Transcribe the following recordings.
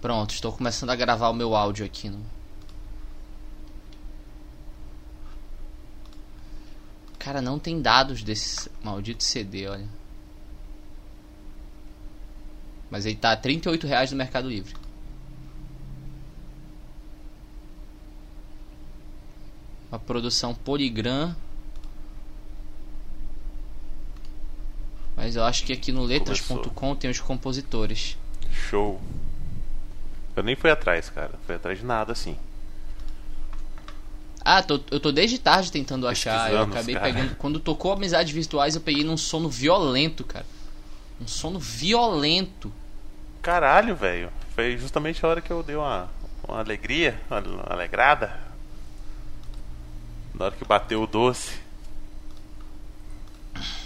Pronto, estou começando a gravar o meu áudio aqui no. Cara, não tem dados desse maldito CD, olha. Mas ele tá a 38 reais no Mercado Livre. Uma produção Polygram. Mas eu acho que aqui no letras.com tem os compositores. Show. Eu nem fui atrás, cara. Fui atrás de nada assim. Ah, tô, eu tô desde tarde tentando achar. Eu acabei cara. pegando. Quando tocou Amizades Virtuais, eu peguei num sono violento, cara. Um sono violento. Caralho, velho. Foi justamente a hora que eu dei uma, uma alegria, uma alegrada. Na hora que bateu o doce.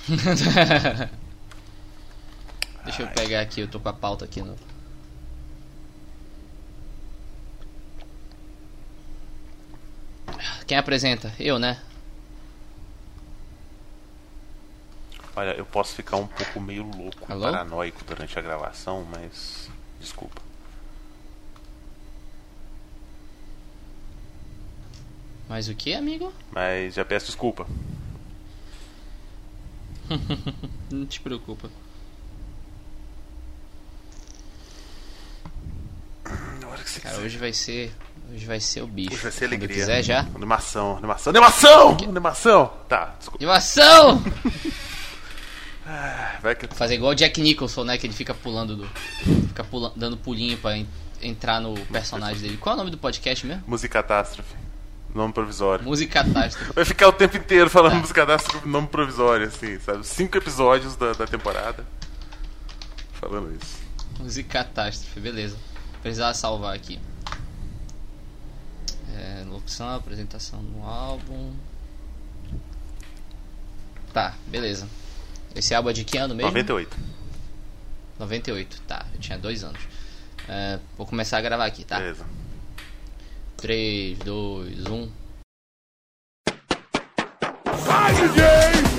Deixa eu pegar aqui, eu tô com a pauta aqui no. Quem apresenta? Eu, né? Olha, eu posso ficar um pouco meio louco, Alô? paranoico durante a gravação, mas. Desculpa. Mas o que, amigo? Mas já peço desculpa. Não te preocupa. Na hora que você Cara, hoje vai ser. Hoje vai ser o bicho. Hoje vai ser Quando alegria. quiser já. Animação, animação, animação! Animação! Tá, desculpa. Animação! Vai que... Fazer igual o Jack Nicholson, né? Que ele fica pulando do. Fica pula- dando pulinho pra en- entrar no personagem dele. Qual é o nome do podcast mesmo? Música catástrofe. Nome provisório. Música Catástrofe. Vai ficar o tempo inteiro falando Tá. música catástrofe nome provisório, assim, sabe? Cinco episódios da, da temporada. Falando isso. Música Catástrofe, beleza. Precisava salvar aqui. É, opção, apresentação do álbum. Tá, beleza. Esse álbum é de que ano mesmo? 98. 98, tá. Eu tinha dois anos. É, vou começar a gravar aqui, tá? Beleza. 3, 2, 1. Muito bem,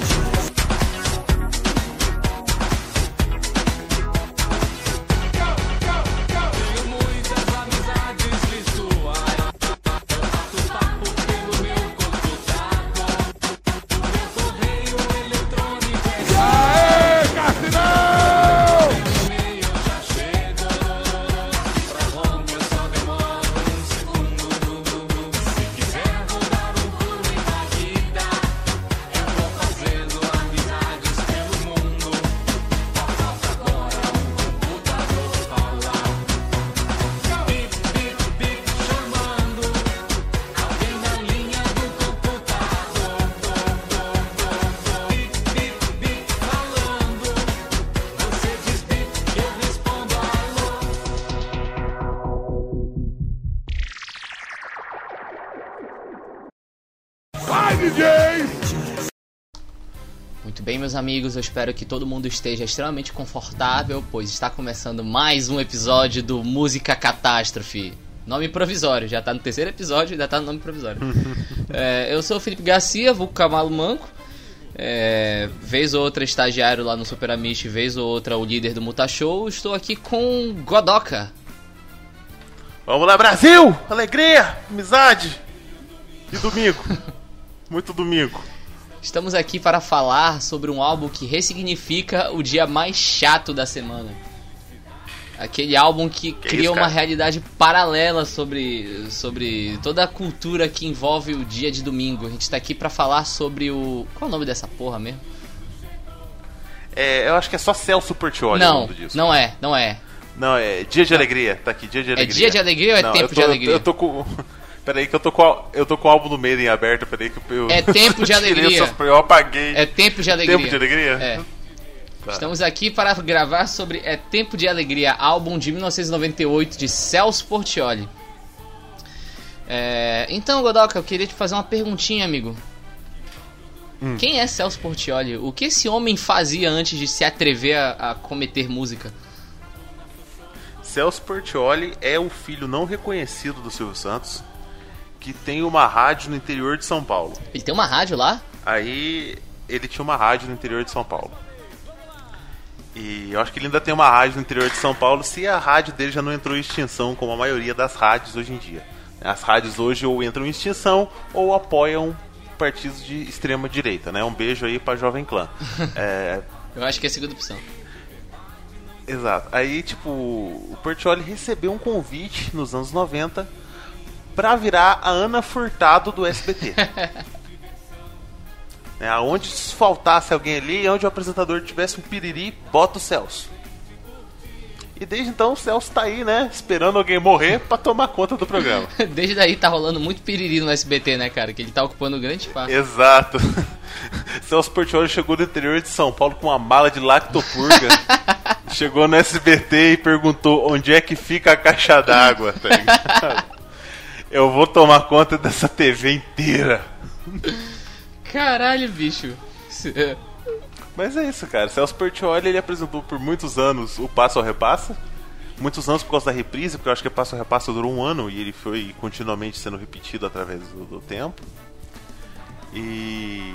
meus amigos, eu espero que todo mundo esteja extremamente confortável, pois está começando mais um episódio do Música Catástrofe. Nome provisório, já tá no terceiro episódio e ainda tá no nome provisório. É, eu sou o Felipe Garcia, vulgo Camalo Manco. É, vez ou outra estagiário lá no Super Amish, vez ou outra o líder do Mutashow. Estou aqui com Godoka. Vamos lá, Brasil! Alegria! Amizade! E domingo? Muito domingo. Estamos aqui para falar sobre um álbum que ressignifica o dia mais chato da semana. Aquele álbum que, cria isso, uma realidade paralela sobre, sobre toda a cultura que envolve o dia de domingo. A gente tá aqui para falar sobre o. Qual é o nome dessa porra mesmo? É, eu acho que é só Celso Portioli não, disso. não é, não é. Não, é Dia de Alegria. Tá aqui, Dia de Alegria. dia de alegria ou é Não, tempo eu tô- de alegria? Eu tô com. Peraí que eu tô com, a- eu tô com o álbum do Maiden aberto, peraí que eu. É tempo de alegria. essas- Eu apaguei. É tempo de alegria. Tempo de alegria? É. Tá. Estamos aqui para gravar sobre É Tempo de Alegria, álbum de 1998 de Celso Portioli. É, então, Godoka, eu queria te fazer uma perguntinha, amigo. Hum. Quem é Celso Portioli? O que esse homem fazia antes de se atrever a, a cometer música? Celso Portioli é o filho não reconhecido do Silvio Santos, que tem uma rádio no interior de São Paulo. Ele tem uma rádio lá? Aí ele tinha uma rádio no interior de São Paulo. E eu acho que ele ainda tem uma rádio no interior de São Paulo, se a rádio dele já não entrou em extinção, como a maioria das rádios hoje em dia. As rádios hoje ou entram em extinção ou apoiam partidos de extrema direita, né? Um beijo aí pra Jovem Clã. é... Eu acho que é a segunda opção. Exato. Aí, tipo, o Portioli recebeu um convite nos anos 90 pra virar a Ana Furtado do SBT. É, aonde faltasse alguém ali, onde o apresentador tivesse um piriri, bota o Celso. E desde então o Celso tá aí, né? Esperando alguém morrer para tomar conta do programa. desde daí tá rolando muito piriri no SBT, né, cara? Que ele tá ocupando grande espaço. Exato. Celso Portioli chegou do interior de São Paulo com uma mala de lactopurga. chegou no SBT e perguntou onde é que fica a caixa d'água, tá Eu vou tomar conta dessa TV inteira. Caralho, bicho. Mas é isso, cara. Celso Portioli ele apresentou por muitos anos o Passo ao Repassa. Muitos anos por causa da reprise, porque eu acho que o Passo ao Repassa durou um ano e ele foi continuamente sendo repetido através do, do tempo. E.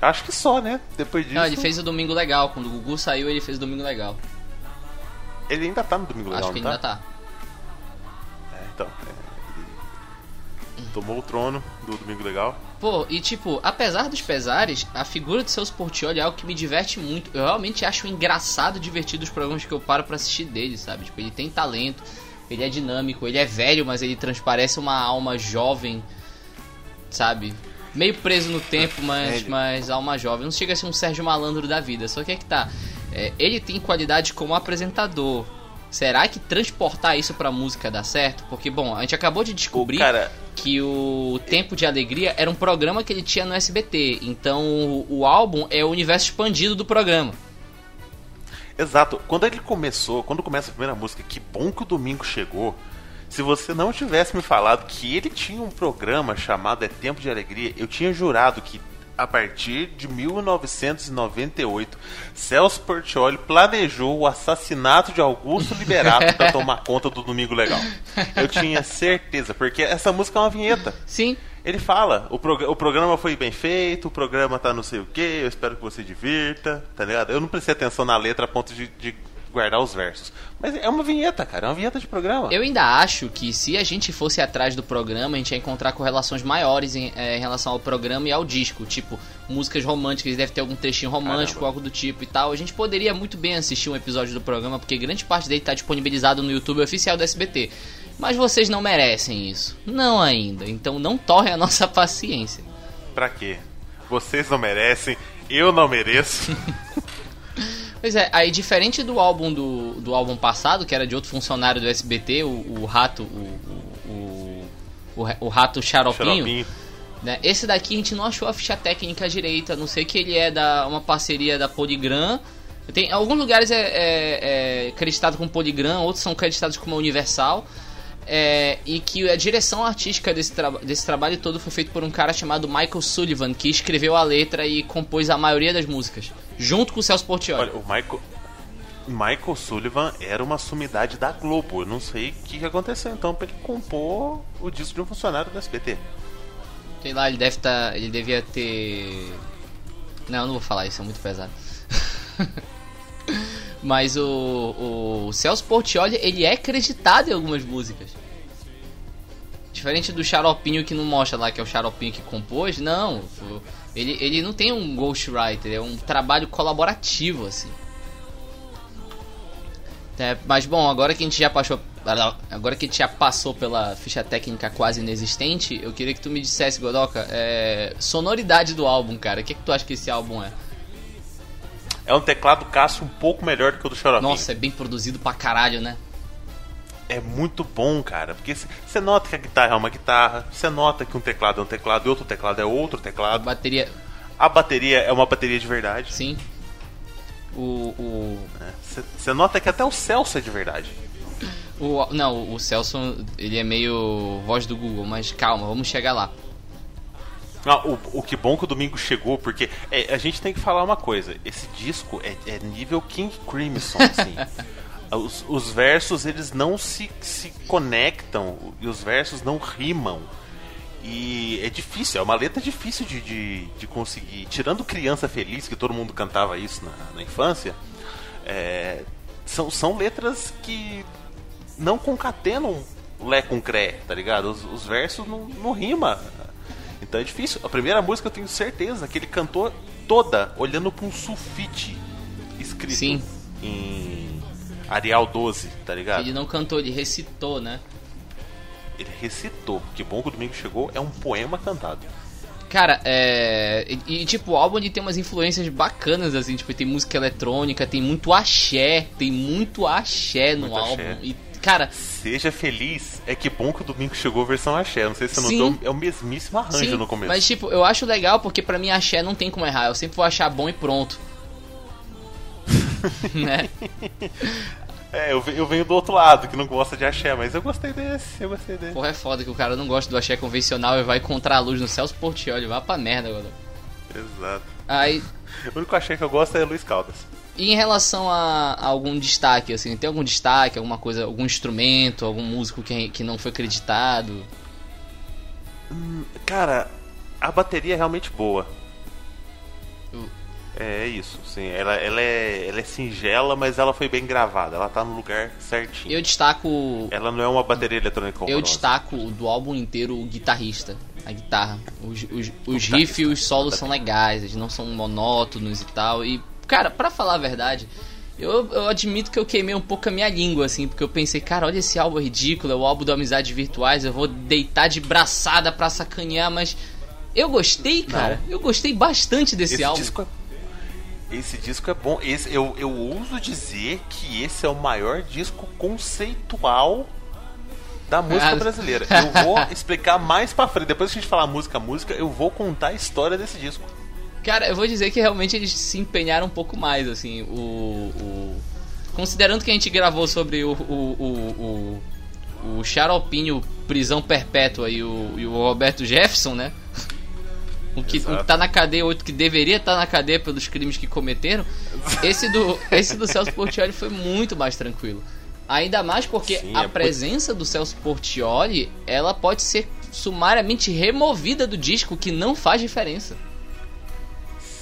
Acho que só, né? Depois disso. Não, ele fez o Domingo Legal. Quando o Gugu saiu, ele fez o Domingo Legal. Ele ainda tá no Domingo Legal, Acho que ele tá? ainda tá. É, então. É, tomou o trono do Domingo Legal. Pô, e tipo, apesar dos pesares, a figura de seus Portioli é algo que me diverte muito. Eu realmente acho engraçado divertido os programas que eu paro para assistir dele, sabe? Tipo, ele tem talento, ele é dinâmico, ele é velho, mas ele transparece uma alma jovem, sabe? Meio preso no tempo, mas, mas alma jovem. Não chega a ser um Sérgio Malandro da vida. Só que é que tá. É, ele tem qualidade como apresentador. Será que transportar isso pra música dá certo? Porque, bom, a gente acabou de descobrir cara... que o Tempo de Alegria era um programa que ele tinha no SBT. Então o, álbum é o universo expandido do programa. Exato. Quando ele começou, quando começa a primeira música, que bom que o domingo chegou. Se você não tivesse me falado que ele tinha um programa chamado É Tempo de Alegria, eu tinha jurado que a partir de 1998, Celso Portioli planejou o assassinato de Augusto Liberato para tomar conta do Domingo Legal. Eu tinha certeza, porque essa música é uma vinheta. Sim. Ele fala, o, prog o programa foi bem feito, o programa tá não sei o que, eu espero que você divirta, tá ligado? Eu não prestei atenção na letra a ponto de, de guardar os versos. Mas é uma vinheta, cara, é uma vinheta de programa. Eu ainda acho que se a gente fosse atrás do programa, a gente ia encontrar correlações maiores em, é, em relação ao programa e ao disco. Tipo, músicas românticas, deve ter algum trechinho romântico, Caramba. algo do tipo e tal. A gente poderia muito bem assistir um episódio do programa, porque grande parte dele está disponibilizado no YouTube oficial do SBT. Mas vocês não merecem isso. Não ainda. Então não torre a nossa paciência. Pra quê? Vocês não merecem, eu não mereço. Pois é, aí diferente do álbum do, do álbum passado, que era de outro funcionário do SBT, o, o rato, o, o, o, o rato xaropinho, xaropinho. Né? Esse daqui a gente não achou a ficha técnica direita, a não sei que ele é da uma parceria da Polygram. Tem alguns lugares é, é, é acreditado como Polygram, outros são acreditados como Universal. É, e que a direção artística desse, tra desse trabalho todo foi feito por um cara chamado Michael Sullivan, que escreveu a letra e compôs a maioria das músicas, junto com o Celso Portioli. Olha, o Michael, Michael Sullivan era uma sumidade da Globo. Eu não sei o que, aconteceu então para ele compor o disco de um funcionário do SBT. Sei lá, ele deve estar. Tá, ele devia ter. Não, eu não vou falar isso, é muito pesado. Mas o, o Celso Portioli, ele é acreditado em algumas músicas. Diferente do Xaropinho que não mostra lá que é o Xaropinho que compôs, não. Ele, ele não tem um ghostwriter, é um trabalho colaborativo, assim. É, mas bom, agora que a gente já passou. Agora que a gente já passou pela ficha técnica quase inexistente, eu queria que tu me dissesse, Godoka, é, sonoridade do álbum, cara. O que, é que tu acha que esse álbum é? é um teclado Cássio um pouco melhor do que o do Xaropinho. Nossa, é bem produzido pra caralho, né? É muito bom, cara, porque você nota que a guitarra é uma guitarra, você nota que um teclado é um teclado e outro teclado é outro teclado. A bateria. A bateria é uma bateria de verdade. Sim. O. Você é, nota que até o Celso é de verdade. O, não, o Celso ele é meio voz do Google, mas calma, vamos chegar lá. Ah, o, o que bom que o domingo chegou, porque é, a gente tem que falar uma coisa: esse disco é, é nível King Crimson, assim. os, os, versos eles não se, se conectam e os versos não rimam. E é difícil, é uma letra difícil de, de, de conseguir. Tirando Criança Feliz, que todo mundo cantava isso na, na infância, É, são, são letras que não concatenam Lé com Cré, tá ligado? Os, os versos não, não rima. Então é difícil. A primeira música eu tenho certeza que ele cantou toda olhando para um sulfite escrito Sim. em Arial 12, tá ligado? Ele não cantou, ele recitou, né? Ele recitou. Que bom que o domingo chegou é um poema cantado. Cara, é. E, e, tipo, o álbum ele tem umas influências bacanas, assim, tipo, tem música eletrônica, tem muito axé, tem muito axé no Muito álbum. axé. E, cara, Seja feliz, é que bom que o domingo chegou versão axé. Não sei se você Sim. notou, é o mesmíssimo arranjo sim, no começo. mas tipo, eu acho legal porque pra mim axé não tem como errar, eu sempre vou achar bom e pronto. né? É, eu, eu venho do outro lado, que não gosta de axé, mas eu gostei desse, eu gostei desse. Porra, é foda que o cara não gosta do axé convencional e vai contra a luz no Celso Portioli, vai pra merda agora. Exato. Aí, O único axé que eu gosto é Luiz Caldas. E em relação a, a algum destaque, assim, tem algum destaque, alguma coisa, algum instrumento, algum músico que, que não foi acreditado? Cara, a bateria é realmente boa. É isso, sim. Ela, ela, é, ela é singela, mas ela foi bem gravada. Ela tá no lugar certinho. Eu destaco. Ela não é uma bateria eletrônica Eu horrorosa. destaco do álbum inteiro o guitarrista, a guitarra. Os, os, os riffs e os solos são legais, eles não são monótonos e tal. E, cara, pra falar a verdade, eu, eu admito que eu queimei um pouco a minha língua, assim, porque eu pensei, cara, olha esse álbum ridículo, é o álbum do Amizades Virtuais, eu vou deitar de braçada pra sacanear, mas eu gostei, cara. Eu gostei bastante desse Esse álbum. disco é... Esse disco é bom. Esse, eu, eu ouso dizer que esse é o maior disco conceitual da música Ah. brasileira. Eu vou explicar mais pra frente. Depois que a gente falar música, música, eu vou contar a história desse disco. Cara, eu vou dizer que realmente eles se empenharam um pouco mais, assim, o. o- Considerando que a gente gravou sobre o. o, o, o, o Xaropinho Prisão Perpétua e o, e o Roberto Jefferson, né? O que, que tá na cadeia, outro que deveria estar na cadeia pelos crimes que cometeram. Esse do, esse do Celso Portioli foi muito mais tranquilo. Ainda mais porque Sim, a é presença do Celso Portioli, ela pode ser sumariamente removida do disco, que não faz diferença.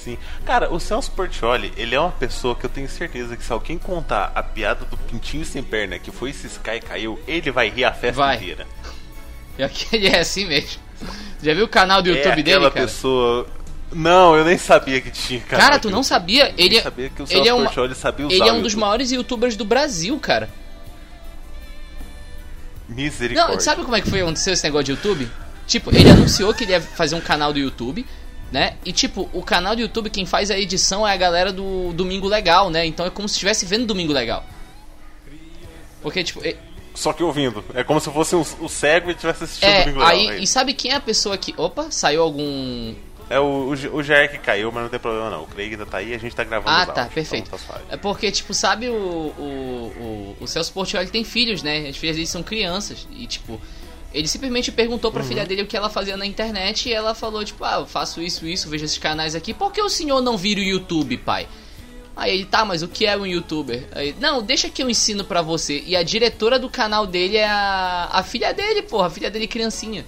Sim. Cara, o Celso Portioli, ele é uma pessoa que eu tenho certeza que se alguém contar a piada do pintinho sem perna, que foi ciscar e caiu, ele vai rir a festa Vai. inteira. Pior que ele é assim mesmo. Já viu o canal do YouTube é dele, aquela cara? pessoa... Não, eu nem sabia que tinha Cara, de tu não sabia? Eu Ele, é- sabia que o ele é uma- sabia ele é um dos YouTube. maiores youtubers do Brasil, cara. Misericórdia. Não, sabe como é que foi acontecer esse negócio de YouTube? Tipo, ele anunciou que ele ia fazer um canal do YouTube, né? E tipo, o canal do YouTube, quem faz a edição é a galera do Domingo Legal, né? Então é como se estivesse vendo Domingo Legal. Porque, tipo, Só que ouvindo. É como se fosse um, o cego e tivesse assistindo é, Domingo aí, Legal, é e sabe quem é a pessoa que. Opa, saiu algum. É o, o, o Jair que caiu, mas não tem problema não. O Craig ainda tá aí a gente tá gravando Ah, tá, áudios, perfeito. então tá. É porque, tipo, sabe o, o, o, o Celso Portioli tem filhos, né? As filhas dele são crianças. E, tipo, ele simplesmente perguntou pra filha dele o que ela fazia na internet e ela falou, tipo, ah, eu faço isso, isso, vejo esses canais aqui. Por que o senhor não vira o YouTube, pai? Aí ele, tá, mas o que é um youtuber? Aí, não, deixa que eu ensino pra você. E a diretora do canal dele é a, a filha dele, porra, a filha dele criancinha.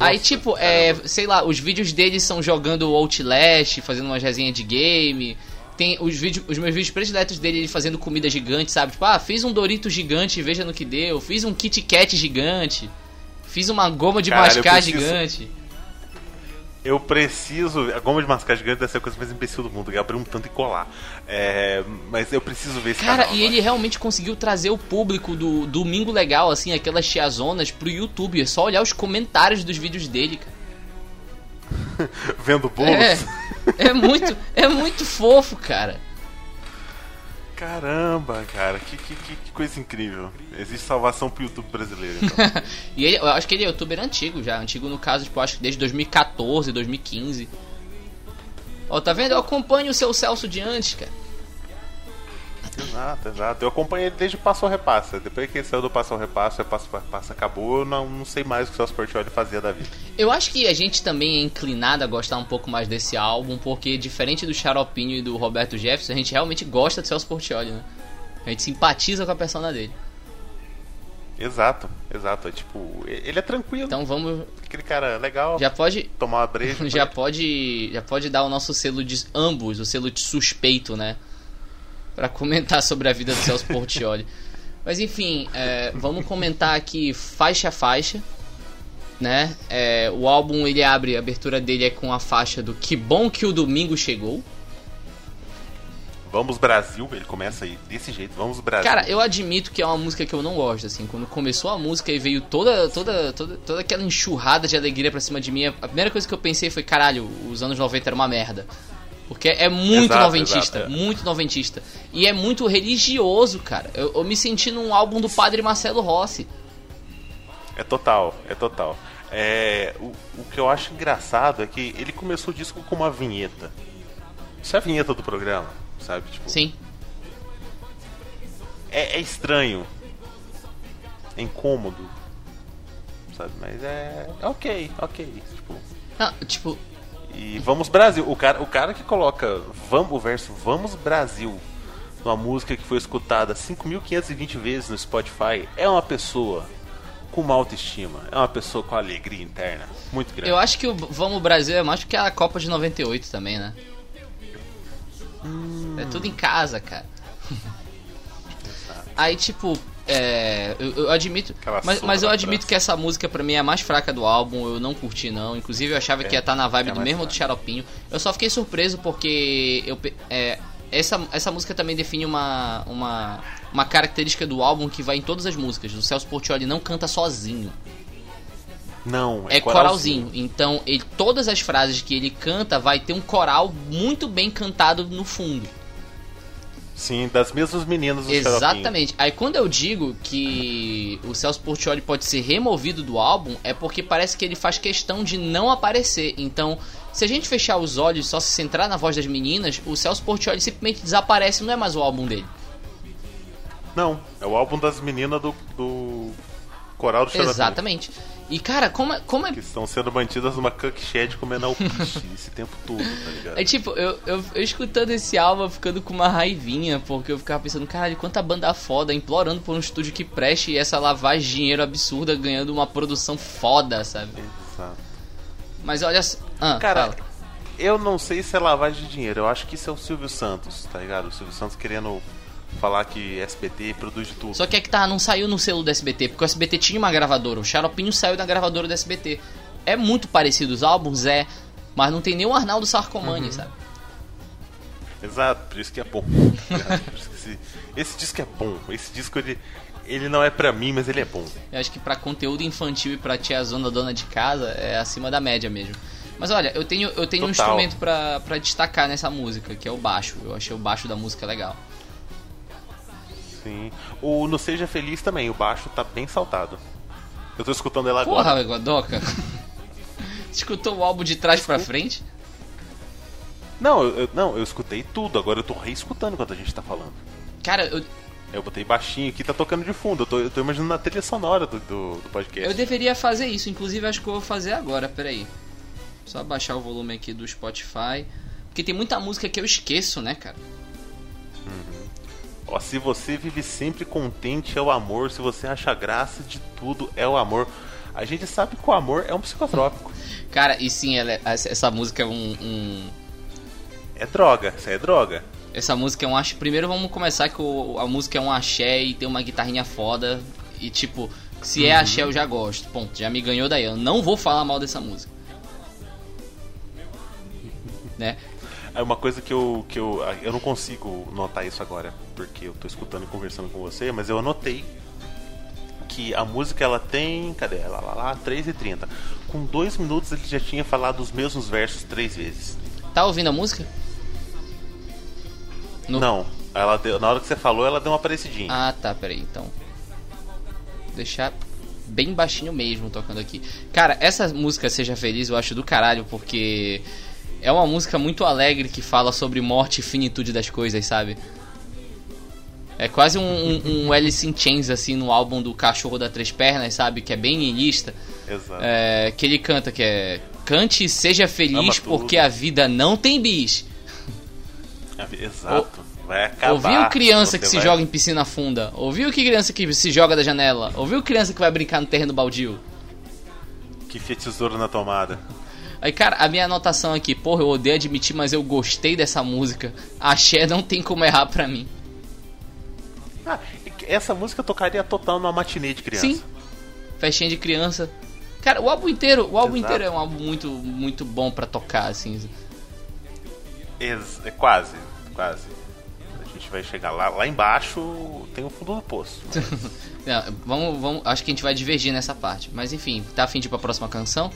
Aí, Nossa, tipo, é, sei lá, os vídeos dele são jogando Outlast, fazendo umas resenhas de game. Tem os vídeos, os meus vídeos prediletos dele ele fazendo comida gigante, sabe? Tipo, ah, fiz um Dorito gigante, veja no que deu. Fiz um Kit Kat gigante. Fiz uma goma de Caralho, mascar preciso- gigante. Eu preciso. A goma de mascar gigante deve ser a coisa mais imbecil do mundo, que é abrir um tanto e colar. É, mas eu preciso ver esse Cara, canal e agora. ele realmente conseguiu trazer o público do Domingo Legal, assim, aquelas tiazonas, pro YouTube. É só olhar os comentários dos vídeos dele, cara. Vendo bolos. É, é muito, é muito fofo, cara. Caramba, cara, que, que, que- coisa incrível. Existe salvação pro YouTube brasileiro, então. E ele, eu acho que ele é youtuber antigo já. Antigo no caso, tipo, acho que desde 2014, 2015. Ó, tá vendo? Eu acompanho o seu Celso de antes, cara. Exato, exato. Eu acompanhei ele desde o Passo ao Repassa. Depois que ele saiu do Passo ao Repassa, o Passo ao Repassa acabou, eu não, não sei mais o que o Celso Portioli fazia da vida. Eu acho que a gente também é inclinado a gostar um pouco mais desse álbum, porque diferente do Xaropinho e do Roberto Jefferson, a gente realmente gosta do Celso Portioli, né? A gente simpatiza com a persona dele. Exato, exato. É tipo, ele é tranquilo. Então vamos. Aquele cara legal, Já pode. tomar uma breja. Já pode. Já pode dar o nosso selo de ambos, o selo de suspeito, né? Para comentar sobre a vida do Celso Portioli. Mas enfim, é, vamos comentar aqui faixa a faixa. Né? É, o álbum ele abre, a abertura dele é com a faixa do Que Bom Que o Domingo Chegou. Vamos Brasil, ele começa aí desse jeito, vamos Brasil. Cara, eu admito que é uma música que eu não gosto, assim. Quando começou a música e veio toda, toda, toda, toda aquela enxurrada de alegria pra cima de mim, a primeira coisa que eu pensei foi, caralho, os anos 90 era uma merda. Porque é muito exato, noventista, exato, é. muito noventista. E é muito religioso, cara. Eu, eu, me senti num álbum do Padre Marcelo Rossi. É total, é total. É, o, o que eu acho engraçado é que ele começou o disco com uma vinheta. Isso é a vinheta do programa sabe? Tipo, Sim. É, é estranho. É incômodo. Sabe? Mas é. É ok, ok. Tipo. Ah, tipo. E vamos Brasil. O cara, o cara que coloca vamos, o verso Vamos Brasil numa música que foi escutada 5.520 vezes no Spotify é uma pessoa com uma autoestima. É uma pessoa com alegria interna muito grande. Eu acho que o Vamos Brasil é mais do que a Copa de 98 também, né? Hum. É tudo em casa, cara. Aí, tipo, é, eu, eu, admito. mas, mas eu admito que essa música pra mim é a mais fraca do álbum. Eu não curti, não. Inclusive, eu achava é, que ia estar tá na vibe é do mesmo fraca. do Xaropinho. Eu só fiquei surpreso porque eu, é, essa, essa música também define uma, uma, uma característica do álbum que vai em todas as músicas. O Celso Portioli não canta sozinho. Não, é, é coralzinho. coralzinho. Então, ele, todas as frases que ele canta vai ter um coral muito bem cantado no fundo. Sim, das mesmas meninas do Exatamente. Aí quando eu digo que o Celso Portioli pode ser removido do álbum, é porque parece que ele faz questão de não aparecer. Então, se a gente fechar os olhos e só se centrar na voz das meninas, o Celso Portioli simplesmente desaparece, não é mais o álbum dele. Não, é o álbum das meninas do, do coral do Xarope. Exatamente. E, cara, como é. Como é... Que estão sendo mantidas numa cooked comendo alpiche esse tempo todo, tá ligado? É tipo, eu, eu, eu, escutando esse álbum ficando com uma raivinha, porque eu ficava pensando, caralho, quanta banda foda, implorando por um estúdio que preste essa lavagem de dinheiro absurda, ganhando uma produção foda, sabe? Exato. Mas olha. Ah, cara, fala. eu não sei se é lavagem de dinheiro, eu acho que isso é o Silvio Santos, tá ligado? O Silvio Santos querendo falar que SBT produz de tudo. Só que é que tá, não saiu no selo do SBT, porque o SBT tinha uma gravadora, o Xaropinho saiu da gravadora do SBT. É muito parecido os álbuns, é, mas não tem nem o Arnaldo Sarcomani, uhum. sabe? Exato, por isso que é bom. esse, esse disco é bom, esse disco ele, ele não é pra mim, mas ele é bom. Eu acho que pra conteúdo infantil e pra tia zona dona de casa é acima da média mesmo. Mas olha, eu tenho, eu tenho um instrumento pra, pra destacar nessa música, que é o baixo. Eu achei o baixo da música legal. Sim. O No Seja Feliz também, o baixo tá bem saltado. Eu tô escutando ela Porra, agora. Porra, Godoka. Escutou o álbum de trás para frente? Não eu, não, eu escutei tudo, agora eu tô reescutando enquanto a gente tá falando. Cara, eu. Eu botei baixinho aqui, tá tocando de fundo. Eu tô, eu tô imaginando a trilha sonora do, do, do, podcast. Eu deveria fazer isso, inclusive acho que eu vou fazer agora, peraí. Só baixar o volume aqui do Spotify. Porque tem muita música que eu esqueço, né, cara? Ó, se você vive sempre contente é o amor, se você acha graça de tudo é o amor. A gente sabe que o amor é um psicotrópico. Cara, e sim, ela, é, essa música é um, um, É droga, isso é droga. Essa música é um axé. Primeiro vamos começar que o, a música é um axé e tem uma guitarrinha foda. E tipo, se é uhum. axé eu já gosto. Ponto, já me ganhou daí. Eu não vou falar mal dessa música. né? É uma coisa que eu, que eu. Eu não consigo notar isso agora, porque eu tô escutando e conversando com você, mas eu anotei que a música ela tem. Cadê? Lá, lá, lá, 3 e 30 Com dois minutos ele já tinha falado os mesmos versos três vezes. Tá ouvindo a música? No... Não. Ela deu, na hora que você falou, ela deu uma parecidinha. Ah, tá, peraí, então. Deixar bem baixinho mesmo tocando aqui. Cara, essa música Seja Feliz eu acho do caralho, porque é uma música muito alegre que fala sobre morte e finitude das coisas, sabe? É quase um, um, um Alice in Chains, assim, no álbum do Cachorro da Três Pernas, sabe? Que é bem niilista. Exato. É, que ele canta, que é... Cante e seja feliz porque a vida não tem bis. Exato. Vai acabar. Ouviu criança que vai... se joga em piscina funda? Ouviu que criança que se joga da janela? Ouviu criança que vai brincar no terreno baldio? Que fia tesouro na tomada. Aí, cara, a minha anotação aqui, porra, eu odeio admitir, mas eu gostei dessa música. Axé não tem como errar pra mim. Ah, essa música tocaria total numa matinê de criança. Sim. Festinha de criança. Cara, o álbum inteiro, o álbum Exato. inteiro é um álbum muito, muito bom pra tocar, assim. Ex- é quase, quase. A gente vai chegar lá, lá embaixo tem o fundo do poço. Não, vamos, vamos, acho que a gente vai divergir nessa parte. Mas enfim, tá afim de ir pra próxima canção?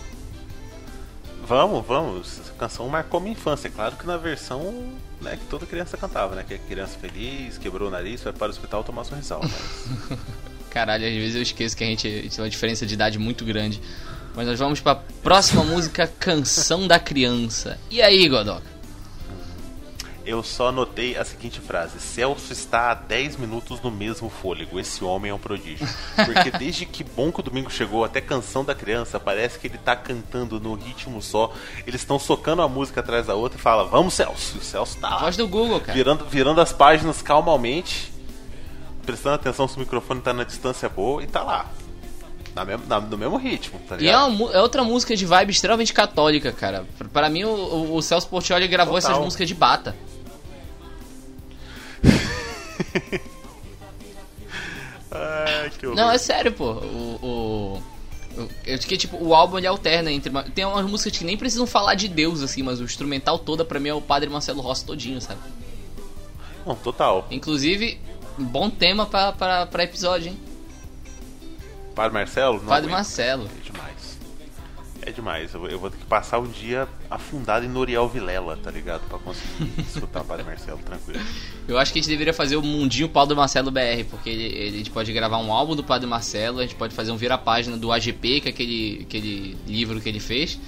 Vamos, vamos. Essa canção marcou minha infância. Claro que na versão né, que toda criança cantava, né? Que é criança feliz, quebrou o nariz, vai para o hospital tomar sorrisal. Mas... Caralho, às vezes eu esqueço que a gente, a tem uma diferença de idade muito grande. Mas nós vamos pra próxima música, Canção da Criança. E aí, Godoka? Eu só anotei a seguinte frase: Celso está há 10 minutos no mesmo fôlego. Esse homem é um prodígio. Porque desde que Bom que o Domingo chegou até Canção da Criança, parece que ele tá cantando no ritmo só. Eles estão socando a música atrás da outra e fala: Vamos, Celso. E o Celso tá Voz do Google, cara. virando, virando as páginas calmamente, prestando atenção se o microfone tá na distância boa e tá lá. Na mesmo, na- no mesmo ritmo, tá E é, ligado? uma é outra música de vibe extremamente católica, cara. Pra mim, o, o- o Celso Portioli gravou Total. essas músicas de bata. Ai, que horror. Não, é sério, pô. O. o eu que, tipo, o álbum ele alterna entre. uma- Tem umas músicas que nem precisam falar de Deus, assim, mas o instrumental toda, pra mim, é o Padre Marcelo Rossi todinho, sabe? Não, total. Inclusive, bom tema pra, pra, pra episódio, hein? Padre Marcelo? Não Padre aguento. Marcelo. É demais. É. Eu, vou- eu vou ter que passar um dia afundado em Noriel Vilela, tá ligado? Pra conseguir escutar o Padre Marcelo tranquilo. Eu acho que a gente deveria fazer o Mundinho Padre Marcelo BR, porque ele, ele- a gente pode gravar um álbum do Padre Marcelo, a gente pode fazer um vira-página do AGP, que é aquele, aquele livro que ele fez.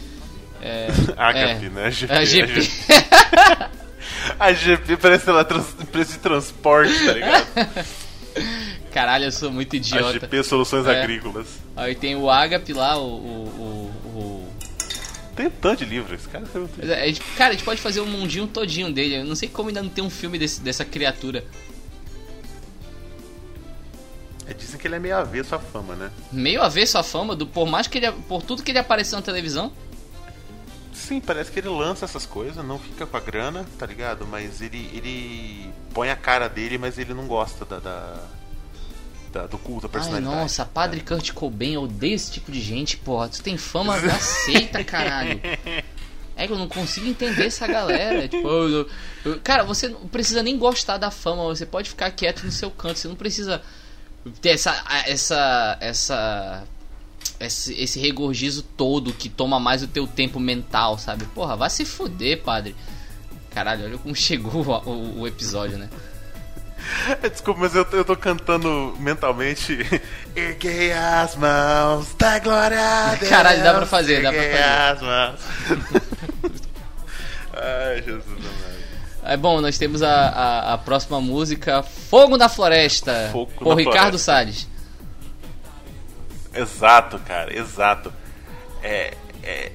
É, Agape, é, né? AGP. AGP. A GP parece lá trans, empresa de transporte, tá ligado? Caralho, eu sou muito idiota. AGP Soluções É. Agrícolas. Aí tem o Agape lá, o. o, o, o- Tem um tanto de livro. Esse cara é, a gente- Cara, a gente pode fazer um mundinho todinho dele. Eu não sei como ainda não tem um filme desse- dessa criatura. É, Dizem que ele é meio avesso à fama, né? Meio avesso à fama, do, por mais que ele. Por tudo que ele apareceu na televisão. Sim, parece que ele lança essas coisas, não fica com a grana, tá ligado? Mas ele, ele põe a cara dele, mas ele não gosta da, da- da- do culto à Ai, personalidade. nossa, Padre Kurt Cobain, eu odeio esse tipo de gente, porra. Tu tem fama, aceita, caralho. É que eu não consigo entender essa galera. Tipo, eu- eu- cara, você não precisa nem gostar da fama, você pode ficar quieto no seu canto, você não precisa ter essa. essa. essa. Esse, esse regorgizo todo que toma mais o teu tempo mental, sabe? Porra, vai se fuder, padre. Caralho, olha como chegou o, o- o episódio, né? Desculpa, mas eu, eu tô cantando mentalmente. Erguei as mãos da glória Deus. Caralho, dá pra fazer, dá pra fazer. as mãos. Ai, Jesus amado. É bom, nós temos a, a, a próxima música Fogo na Floresta, Fogo por Ricardo Floresta. Salles. Exato, cara, exato. É, é,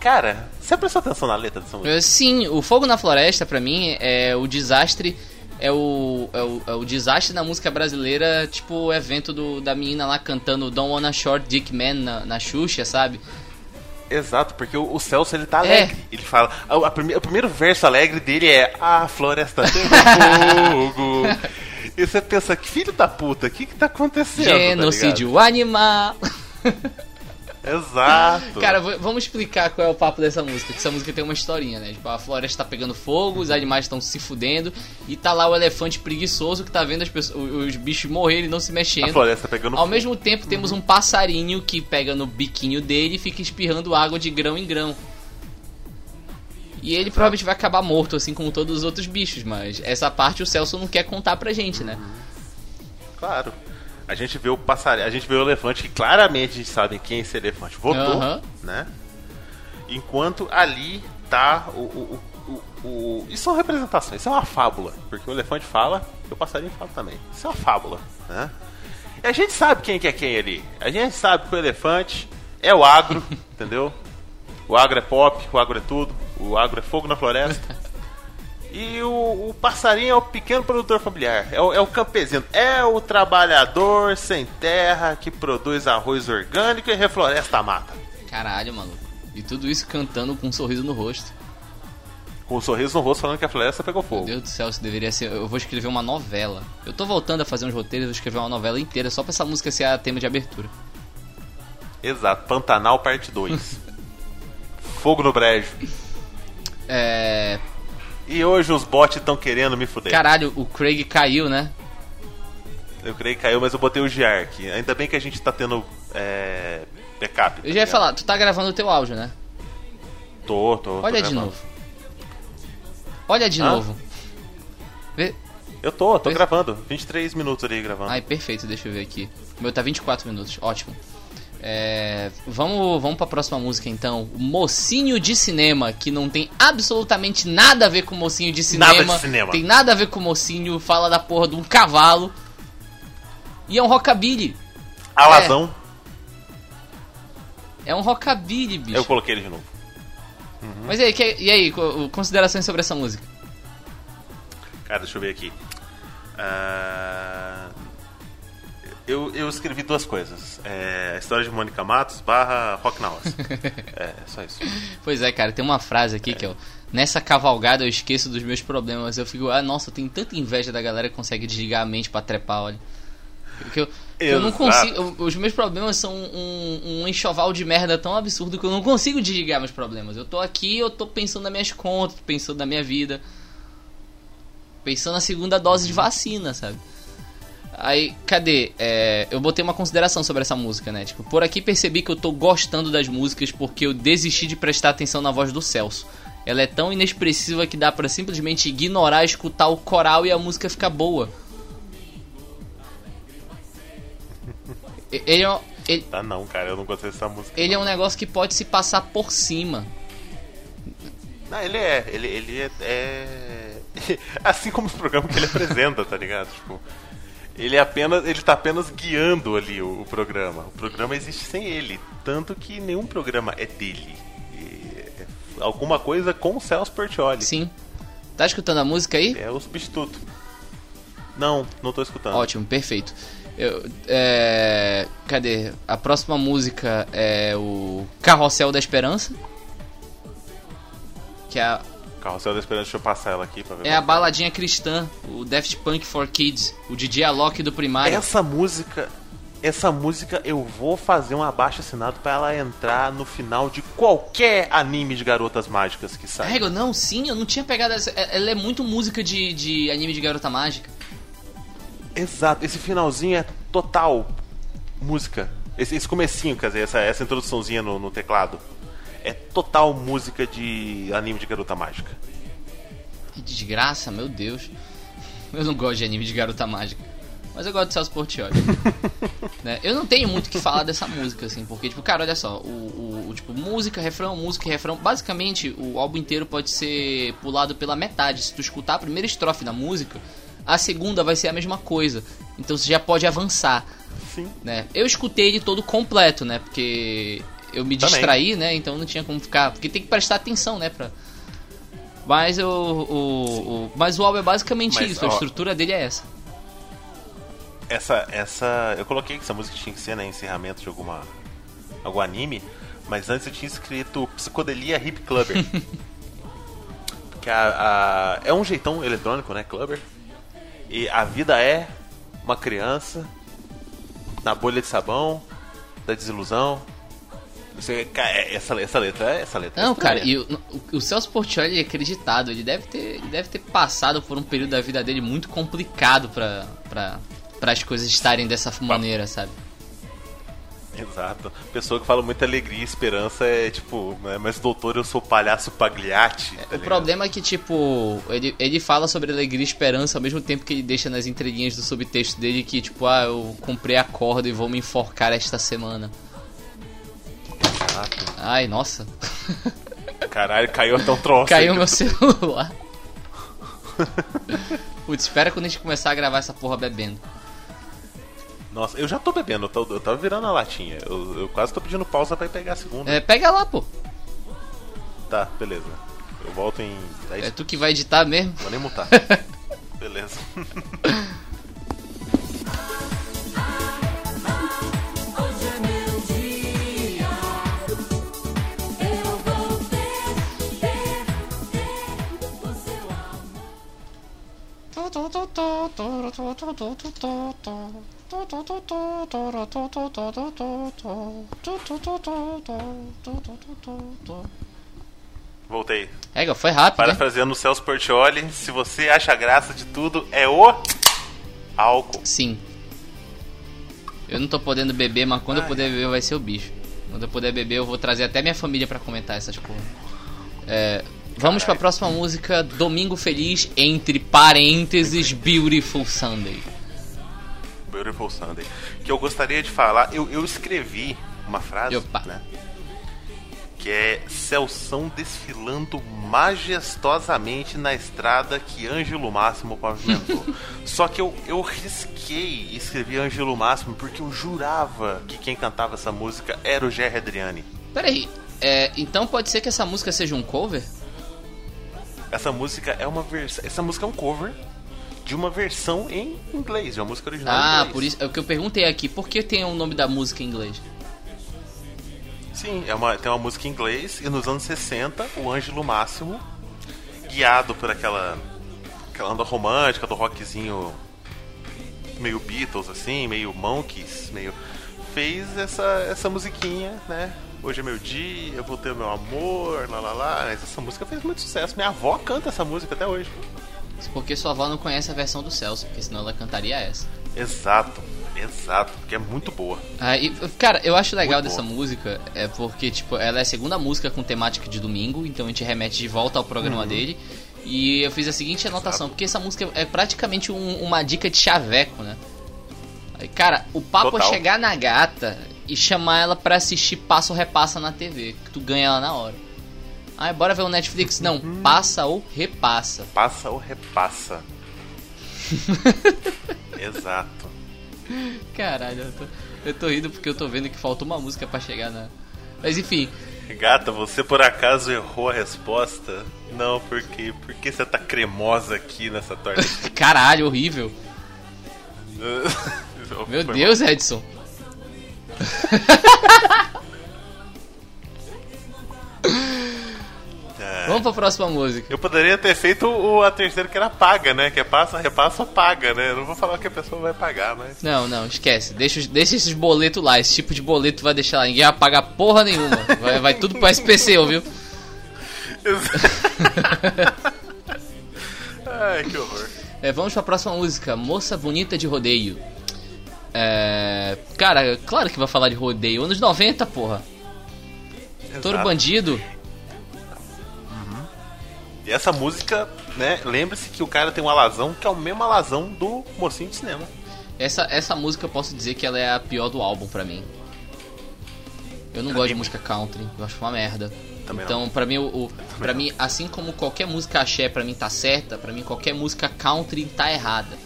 Cara, você prestou atenção na letra dessa música? Sim, o Fogo na Floresta, pra mim, é o desastre. É o, é o, é o desastre da música brasileira, tipo o evento do, da menina lá cantando Don't Wanna Short Dick Man na, na Xuxa, sabe? Exato, porque o, o Celso ele tá É. alegre. Ele fala. a- a prime- o primeiro verso alegre dele é A floresta tem fogo. e você pensa, que filho da puta, o que que tá acontecendo? tá Genocídio animal. Exato. Cara, vamos explicar qual é o papo dessa música. Que essa música tem uma historinha, né? Tipo, a floresta tá pegando fogo, os animais estão se fudendo, e tá lá o elefante preguiçoso que tá vendo as pessoas, os bichos morrerem e não se a mexendo. floresta tá pegando Ao fogo. mesmo tempo, temos um passarinho que pega no biquinho dele e fica espirrando água de grão em grão. E ele provavelmente vai acabar morto, assim como todos os outros bichos, mas essa parte o Celso não quer contar pra gente, né? Claro. A gente vê o passarinho, a gente vê o elefante que claramente a gente sabe quem é esse elefante votou, Aham. né? Enquanto ali tá o, o, o, o- o- Isso são representações, isso é uma fábula. Porque o elefante fala e o passarinho fala também. Isso é uma fábula, né? E a gente sabe quem que é quem ali. A gente sabe que o elefante é o agro, entendeu? O agro é pop, o agro é tudo, o agro é fogo na floresta. E o, o passarinho é o pequeno produtor familiar, é o, é o campesino, é o trabalhador sem terra que produz arroz orgânico e refloresta a mata. Caralho, maluco. E tudo isso cantando com um sorriso no rosto. com um sorriso no rosto falando que a floresta pegou fogo. Meu Deus do céu, isso deveria ser. Eu vou escrever uma novela. Eu tô voltando a fazer uns roteiros, vou escrever uma novela inteira só pra essa música ser a tema de abertura. Exato, Pantanal parte 2. fogo no brejo. É. E hoje os bots estão querendo me fuder. Caralho, o Craig caiu, né? Eu creio que caiu, mas eu botei o GR aqui. Ainda bem que a gente tá tendo é, backup. Eu já ia falar, tu tá gravando o teu áudio, né? Tô, tô. Olha tô de novo. Olha de Hã? novo. Vê. Eu tô, tô Vê- gravando. 23 minutos ali gravando. Ai, perfeito, deixa eu ver aqui. O meu tá 24 minutos, ótimo. É, vamos, vamos pra próxima música então. Mocinho de Cinema, que não tem absolutamente nada a ver com Mocinho de Cinema. Nada de cinema. Tem nada a ver com Mocinho, fala da porra de um cavalo. E é um rockabilly. Alazão, É um rockabilly, bicho. eu coloquei ele de novo. Mas e aí, que- e aí, co- considerações sobre essa música? Cara, deixa eu ver aqui. Ah, eu, eu escrevi duas coisas. É, a história de Mônica Matos barra Rock na Roça. é, só isso. Pois é, cara, tem uma frase aqui que é Nessa cavalgada eu esqueço dos meus problemas. Eu fico, ah, nossa, eu tenho tanta inveja da galera que consegue desligar a mente pra trepar, olha. Porque eu, eu não consigo. eu- Os meus problemas são um, um enxoval de merda tão absurdo que eu não consigo desligar meus problemas. Eu tô aqui, eu tô pensando nas minhas contas, pensando na minha vida. Pensando na segunda dose de vacina, sabe? Aí, cadê? É, eu botei uma consideração sobre essa música, né? Tipo, por aqui percebi que eu tô gostando das músicas porque eu desisti de prestar atenção na voz do Celso. Ela é tão inexpressiva que dá pra simplesmente ignorar, escutar o coral e a música fica boa. Ele é, um- ele, Tá não, cara, eu não gostei dessa música. ele é não. um negócio que pode se passar por cima. Não, ele é. Ele, ele é, é- Assim como os programas que ele apresenta, tá ligado? Tipo. Ele é apenas. Ele tá apenas guiando ali o, o programa. O programa existe sem ele. Tanto que nenhum programa é dele. É alguma coisa com o Celso Portioli. Sim. Tá escutando a música aí? É o substituto. Não, não tô escutando. Ótimo, perfeito. Eu, é, cadê? A próxima música é o Carrossel da Esperança. Que é a, Carrossel da Esperança, deixa eu passar ela aqui pra ver. é a baladinha cristã, o Daft Punk for Kids, o DJ Alok do primário. Essa música. Essa música eu vou fazer um abaixo assinado pra ela entrar no final de qualquer anime de garotas mágicas que sai. Carrego, não, sim, eu não tinha pegado essa. é- Ela é muito música de, de anime de garota mágica. Exato, esse finalzinho é total música. Esse, esse comecinho, quer dizer, essa, essa introduçãozinha no, no teclado. É total música de anime de garota mágica. Que desgraça, meu Deus. Eu não gosto de anime de garota mágica. Mas eu gosto de Celso Portioli. né? Eu não tenho muito o que falar dessa música, assim, porque, tipo, cara, olha só, o, o- o, tipo, música, refrão, música e refrão. Basicamente, o álbum inteiro pode ser pulado pela metade. Se tu escutar a primeira estrofe da música, a segunda vai ser a mesma coisa. Então você já pode avançar Sim. né? Eu escutei ele todo completo, né? Porque eu me Também. distraí, né? Então não tinha como ficar. Porque tem que prestar atenção, né? Pra... Mas o, o, o- Mas o álbum é basicamente Mas, isso, a ó, estrutura dele é essa. Essa, essa. Eu coloquei que essa música tinha que ser, né, encerramento de alguma. algum anime, mas antes eu tinha escrito Psicodelia Hip Clubber. que a, a- é um jeitão eletrônico, né, Clubber? E a vida é uma criança na bolha de sabão, da desilusão. Você, é- essa, essa letra é essa letra. é Não, estranha. cara, e o, o, Celso Portioli é acreditado, ele deve, ter, ele deve ter passado por um período da vida dele muito complicado pra, pra, pra as coisas estarem dessa maneira, sabe? Exato. Pessoa que fala muita alegria e esperança é tipo, né, mas doutor, eu sou palhaço pagliate. tá O ligado? problema é que, tipo, ele, ele fala sobre alegria e esperança ao mesmo tempo que ele deixa nas entrelinhas do subtexto dele que, tipo, ah, eu comprei a corda e vou me enforcar esta semana. Exato. Ai, nossa. Caralho, caiu até um troço. Caiu meu celular. Putz, espera quando a gente começar a gravar essa porra bebendo. Nossa, eu já tô bebendo, eu, tô- eu tava virando a latinha. Eu, eu quase tô pedindo pausa pra ir pegar a segunda. É, pega lá, pô. Tá, beleza. Eu volto em 10 É tu que vai editar mesmo. Vou nem mutar. beleza. Voltei. É, foi rápido? Parafraseando o Celso Portioli, se você acha graça de tudo, é o álcool. Sim. Eu não tô podendo beber, mas quando eu Ai. puder beber vai ser o bicho. Quando eu puder beber, eu vou trazer até minha família pra comentar essas coisas. É, vamos pra Caralho. próxima música, Domingo Feliz, entre parênteses, Beautiful Sunday. Beautiful Sunday. Que eu gostaria de falar, eu, eu escrevi uma frase, Opa. né? Que é Celção desfilando majestosamente na estrada que Ângelo Máximo pavimentou. Só que eu, eu risquei escrever Ângelo Máximo porque eu jurava que quem cantava essa música era o Jerry Adriani. Peraí, é, então pode ser que essa música seja um cover? Essa música é uma versão. Essa música é um cover de uma versão em inglês, de uma música original Ah, por isso. É o que eu perguntei aqui, por que tem o nome da música em inglês? Sim, é uma, tem uma música em inglês e nos anos 60 o Ângelo Máximo, guiado por aquela, aquela onda romântica do rockzinho meio Beatles assim, meio Monkeys, meio fez essa essa musiquinha, né? Hoje é meu dia, eu vou ter meu amor, lá lá lá. Mas essa música fez muito sucesso. Minha avó canta essa música até hoje. Porque sua avó não conhece a versão do Celso, porque senão ela cantaria essa. Exato, exato, porque é muito boa. Ah, e, cara, eu acho legal Muito dessa boa. música é porque, tipo, ela é a segunda música com temática de domingo, então a gente remete de volta ao programa Uhum. dele. E eu fiz a seguinte anotação, porque essa música é praticamente um- uma dica de chaveco, né? Cara, o papo Total. é chegar na gata e chamar ela pra assistir Passa ou Repassa na TV, que tu ganha ela na hora. Ai, bora ver o Netflix? Não, Uhum. passa ou repassa. Passa ou repassa. Exato. Caralho, eu tô, eu tô rindo porque eu tô vendo que faltou uma música pra chegar na. Mas enfim, Gata, você por acaso errou a resposta? Não, por quê? Por que você tá cremosa aqui nessa torta? caralho, horrível. Meu Foi Deus, Edson. É. Vamos pra próxima música. Eu poderia ter feito o, a terceira que era paga, né? Que é passa, repassa, paga, né? Eu não vou falar que a pessoa vai pagar, mas. Não, não, esquece. Deixa, deixa esses boletos lá. Esse tipo de boleto vai deixar lá. Ninguém vai pagar porra nenhuma. Vai, vai tudo pro SPC, viu? Ai, que horror. É, vamos pra próxima música. Moça Bonita de Rodeio. É. Cara, claro que vai falar de rodeio. Anos 90, porra. Exato. Bandido. E essa música, né? Lembre-se que o cara tem um alazão que é o mesmo alazão do mocinho de cinema. Essa, essa música eu posso dizer que ela é a pior do álbum pra mim. Eu não gosto de música country, eu acho uma merda. Também então, pra mim, o, o pra mim, assim como qualquer música axé pra mim tá certa, pra mim qualquer música country tá errada.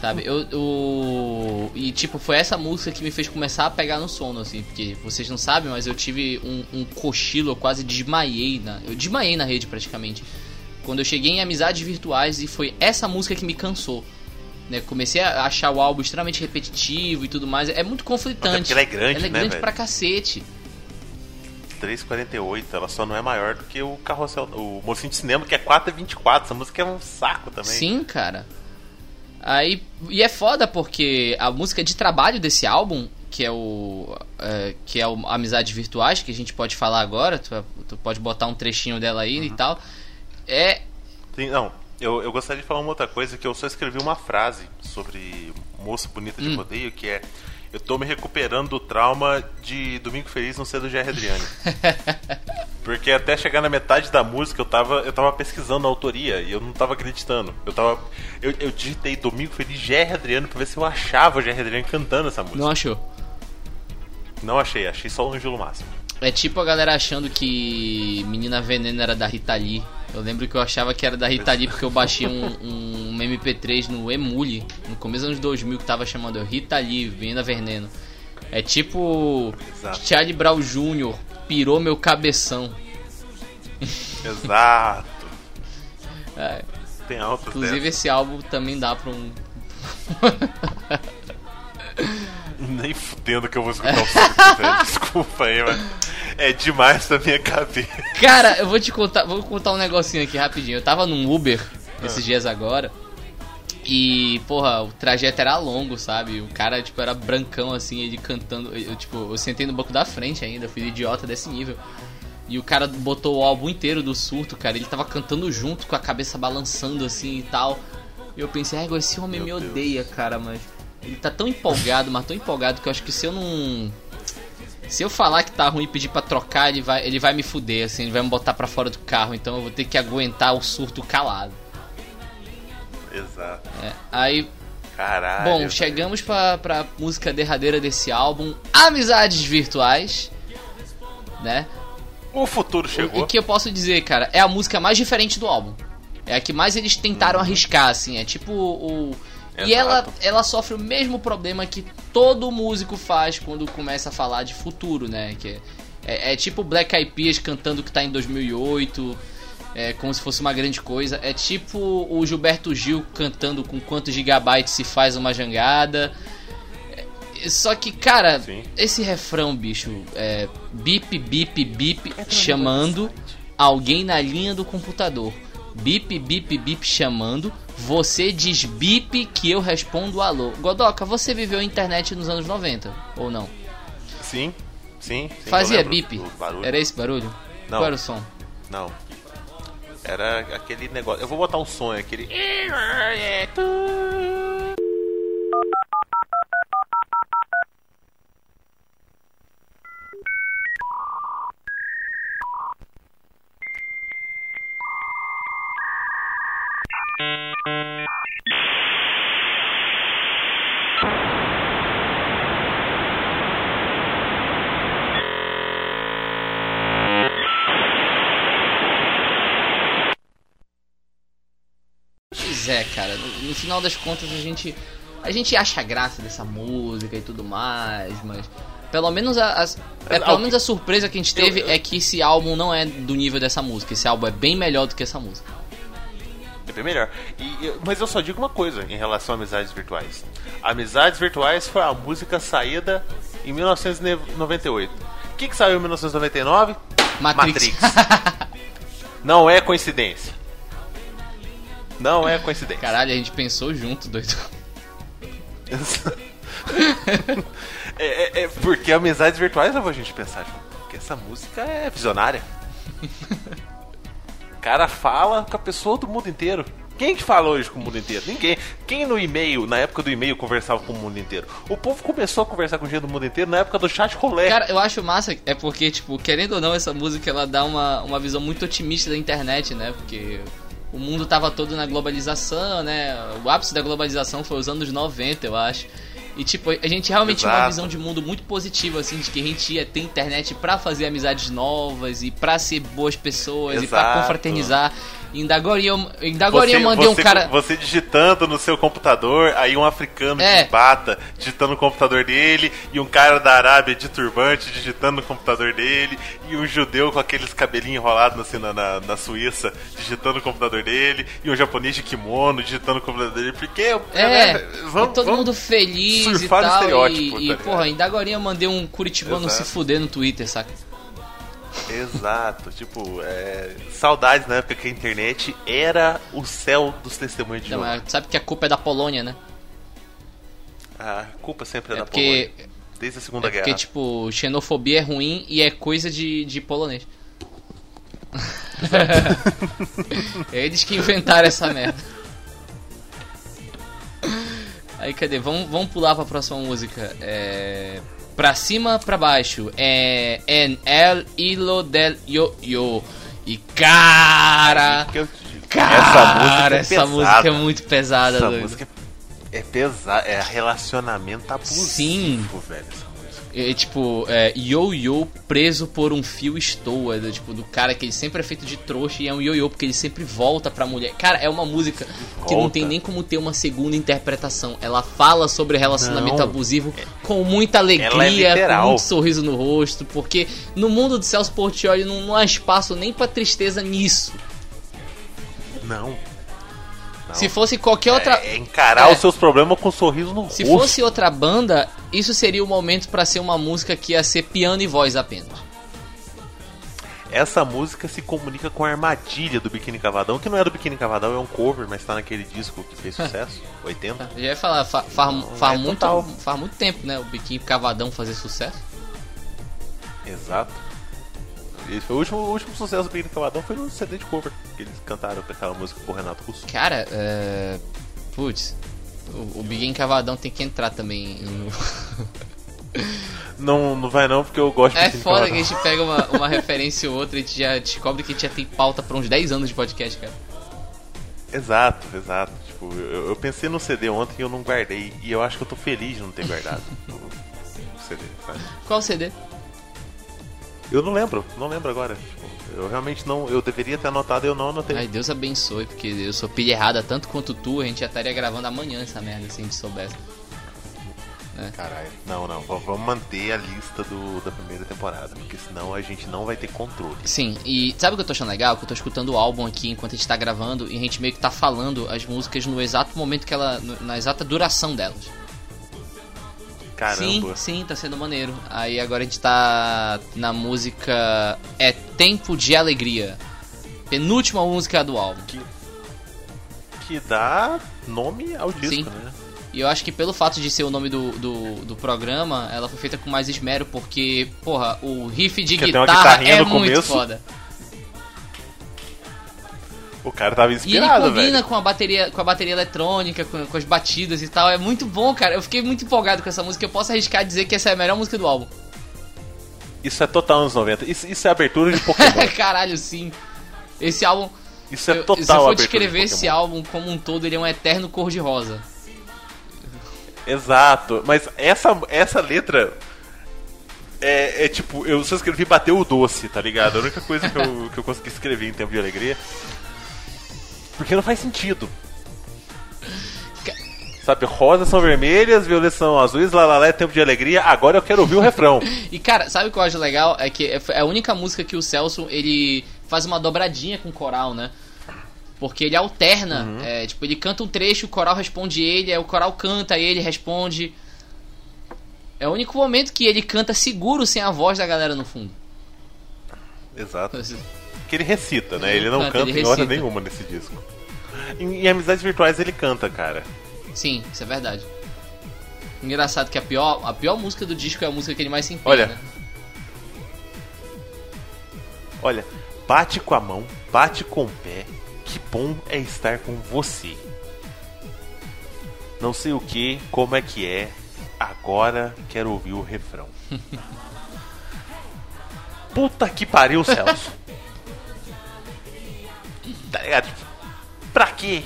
Sabe? Eu, eu- e tipo, foi essa música que me fez começar a pegar no sono assim, porque vocês não sabem, mas eu tive um, um cochilo, eu quase desmaiei na, eu desmaiei na rede praticamente. Quando eu cheguei em amizades virtuais e foi essa música que me cansou. Né, comecei a achar o álbum extremamente repetitivo e tudo mais. É muito conflitante. Até porque ela é grande, Ela é né, grande velho? pra cacete. 3,48, ela só não é maior do que o carrossel, o mocinho de cinema, que é 4,24. Essa música é um saco também. Sim, cara. Aí, e é foda porque a música de trabalho desse álbum, que é o é, que é o Amizades Virtuais, que a gente pode falar agora, tu, tu pode botar um trechinho dela aí Uhum. e tal. É Sim, não, eu, eu gostaria de falar uma outra coisa, que eu só escrevi uma frase sobre moça bonita de Hum. rodeio, que é eu tô me recuperando do trauma de Domingo Feliz não ser do Jerry Adriani. Porque até chegar na metade da música eu tava, eu tava pesquisando a autoria e eu não tava acreditando. Eu tava. Eu, eu digitei Domingo Feliz Jerry Adriano pra ver se eu achava o Jerry Adriano cantando essa música. não achou? Não achei, achei só o Ângelo Máximo. É tipo a galera achando que Menina Veneno era da Rita Lee. Eu lembro que eu achava que era da Rita Lee porque eu baixei um, um MP3 no Emule, no começo dos anos 2000, que tava chamando Rita Lee, Menina Veneno. É tipo Exato. Charlie Brown Jr. pirou meu cabeção. Exato. É, Tem altas inclusive esse álbum também dá pra um. Nem fudendo que eu vou escutar o surto, velho. Desculpa aí, mas é demais pra minha cabeça. Cara, eu vou te contar, vou contar um negocinho aqui rapidinho. Eu tava num Uber esses dias agora. E, porra, o trajeto era longo, sabe? O cara, tipo, era brancão, assim, ele cantando. Eu, tipo, eu sentei no banco da frente ainda, fui idiota desse nível. E o cara botou o álbum inteiro do surto, cara. Ele tava cantando junto, com a cabeça balançando assim e tal. E eu pensei, ah, esse homem Meu me Deus. odeia, cara, mas. Ele tá tão empolgado, mas tão empolgado que eu acho que se eu não. Se eu falar que tá ruim e pedir pra trocar, ele vai, ele vai me fuder, assim, ele vai me botar pra fora do carro, então eu vou ter que aguentar o surto calado. Exato. É, aí Caralho. Bom, chegamos pra, pra música derradeira desse álbum, Amizades Virtuais, né? O futuro chegou. o que eu posso dizer, cara, é a música mais diferente do álbum. É a que mais eles tentaram arriscar, assim, é tipo o... E ela, Exato. ela sofre o mesmo problema que todo músico faz quando começa a falar de futuro, né? Que é, é, é tipo Black Eyed Peas cantando que tá em 2008, é, como se fosse uma grande coisa. É tipo o Gilberto Gil cantando com quantos gigabytes se faz uma jangada. É, Só que, cara, Sim. esse refrão, bicho, é bip, bip, bip, chamando alguém na linha do computador. Bip, bip, bip chamando. Você diz bip que eu respondo alô. Godoka, você viveu a internet nos anos 90 ou não? Sim, sim. sim, Fazia bip? Era esse barulho? Não. Qual era o som? Não. Era aquele negócio. Eu vou botar um som, aquele. Pois é, cara. No, no final das contas a gente. A gente acha graça dessa música e tudo mais, mas. Pelo menos a, as- é, pelo menos a surpresa que a gente Eu- teve eu- é que esse álbum não é do nível dessa música. Esse álbum é bem melhor do que essa música. É bem melhor. E, mas eu só digo uma coisa em relação a amizades virtuais. Amizades virtuais foi a música saída em 1998. O que, que saiu em 1999? Matrix. Não é coincidência. Não é coincidência. Caralho, a gente pensou junto, doido. é, é- é porque amizades virtuais leva a gente pensar, tipo, porque essa música é visionária. O cara fala com a pessoa do mundo inteiro. Quem que fala hoje com o mundo inteiro? Ninguém. Quem no e-mail, na época do e-mail, conversava com o mundo inteiro? O povo começou a conversar com gente do mundo inteiro na época do chat rolê. Cara, eu acho massa, é porque, tipo, querendo ou não, essa música ela dá uma, uma visão muito otimista da internet, né? Porque o mundo tava todo na globalização, né? O ápice da globalização foi os anos 90, eu acho. E, tipo, a gente realmente tinha uma Exato. visão de mundo muito positiva, assim, de que a gente ia ter internet pra fazer amizades novas e pra ser boas pessoas e pra Exato. confraternizar. E ainda agora eu, ainda agora eu mandei um você- cara. Você digitando no seu computador, aí um africano É. de bata digitando no computador dele, e um cara da Arábia de turbante digitando no computador dele, e um judeu com aqueles cabelinhos enrolados assim na, na, na Suíça digitando no computador dele, e um japonês de kimono digitando no computador dele, porque É, né, e todo mundo feliz e tal. estereótipo, e, e, tá ligado? porra, ainda agora eu mandei um curitibano Exato. se fuder no Twitter, saca? Exato, tipo, é, saudades na época que a internet era o céu dos testemunhos de Não, Jeová. sabe que a culpa é da Polônia, né? A culpa sempre é, É da porque, Polônia, desde a Segunda é porque Guerra. tipo, xenofobia é ruim e é coisa de, de polonês. eles que inventaram essa merda. Aí cadê? Vamos, vamos pular pra próxima música. É. Pra cima, pra baixo. É. En el hilo del yo yo. E cara. Cara, essa essa música é música é muito pesada, Essa doido. música é pesada, é relacionamento abusivo, Sim. velho. É, tipo, é, yo-yo preso por um fio estou. É do, tipo, do cara que ele sempre é feito de trouxa e é um yo-yo porque ele sempre volta pra mulher. Cara, é uma música que não Volta. tem nem como ter uma segunda interpretação. Ela fala sobre relacionamento Não. abusivo com muita é alegria, com literal. muito sorriso no rosto. Porque no mundo do Celso Portioli não, não há espaço nem pra tristeza nisso. Não. Não. Se fosse qualquer outra. É, é encarar É. os seus problemas com um sorriso no Se rosto. fosse outra banda, isso seria o momento pra ser uma música que ia ser piano e voz apenas. essa música se comunica com a armadilha do Biquíni Cavadão, que não é do Biquíni Cavadão, é um cover, mas tá naquele disco que fez sucesso, 80. Já ia falar, fa- faz, faz é muito, faz muito tempo, né? O biquinho cavadão fazer sucesso. Exato. Esse foi o último, o último sucesso do Biquíni Cavadão foi no CD de cover, que eles cantaram aquela música com o Renato Russo. Cara, é. Putz, o, o biquinho cavadão tem que entrar também. no- Não, não vai não, porque eu gosto de É foda que a gente pega uma, uma referência ou outra e a gente já descobre que a gente já tem pauta pra uns 10 anos de podcast, cara. Exato, exato. Tipo, eu, eu pensei no CD ontem e eu não guardei. E eu acho que eu tô feliz de não ter guardado o, o CD, sabe? Qual CD? Eu não lembro, não lembro agora. Eu realmente não. Eu deveria ter anotado e eu não anotei. Ai, Deus abençoe, porque eu sou pilha errada tanto quanto tu, a gente já estaria gravando amanhã essa merda se a gente soubesse. Caralho. Não, não. Vamos manter a lista do, da primeira temporada. Porque senão a gente não vai ter controle. Sim, e sabe o que eu tô achando legal? Que eu tô escutando o álbum aqui enquanto a gente tá gravando e a gente meio que tá falando as músicas no exato momento que ela. na exata duração delas. Sim, Caramba. sim, tá sendo maneiro. Aí agora a gente tá na música É Tempo de Alegria. Penúltima música do álbum. Que dá nome ao disco, Sim. né? E eu acho que pelo fato de ser o nome do, do, do programa, ela foi feita com mais esmero, porque, porra, o riff de Que guitarra é muito começo. foda. O cara tava E ele inspirado, combina velho. com a bateria, com a bateria eletrônica, com, com as batidas e tal. É muito bom, cara. Eu fiquei muito empolgado com essa música. Eu posso arriscar dizer que essa é a melhor música do álbum. Isso é total anos 90. Isso, isso é abertura de Pokémon. Caralho, sim. Esse álbum. Isso é eu- total se eu for abertura de descrever esse álbum como um todo, ele é um eterno cor-de-rosa. Exato, mas essa, essa letra é, é tipo, eu só escrevi bateu o doce, tá ligado? A única coisa que eu, que eu consegui escrever em tempo de alegria. Porque não faz sentido. Sabe, rosas são vermelhas, violetas são azuis, lalala é tempo de alegria, agora eu quero ouvir o refrão. E cara, sabe o que eu acho legal? É que é a única música que o Celso ele faz uma dobradinha com o coral, né? Porque ele alterna, Uhum. é, tipo, ele canta um trecho, o coral responde ele, aí o coral canta, aí ele responde. É o único momento que ele canta seguro sem a voz da galera no fundo. Exato. Ele recita, né? Ele não Canta, canta ele em hora nenhuma nesse disco. Em, em Amizades Virtuais ele canta, cara. Sim, isso é verdade. Engraçado que a pior, a pior música do disco é a música que ele mais se empenha, Olha. né? Olha, bate com a mão, bate com o pé. Que bom é estar com você. Não sei o que, como é que é. Agora quero ouvir o refrão. Puta que pariu, Celso. Tá ligado? Pra quê?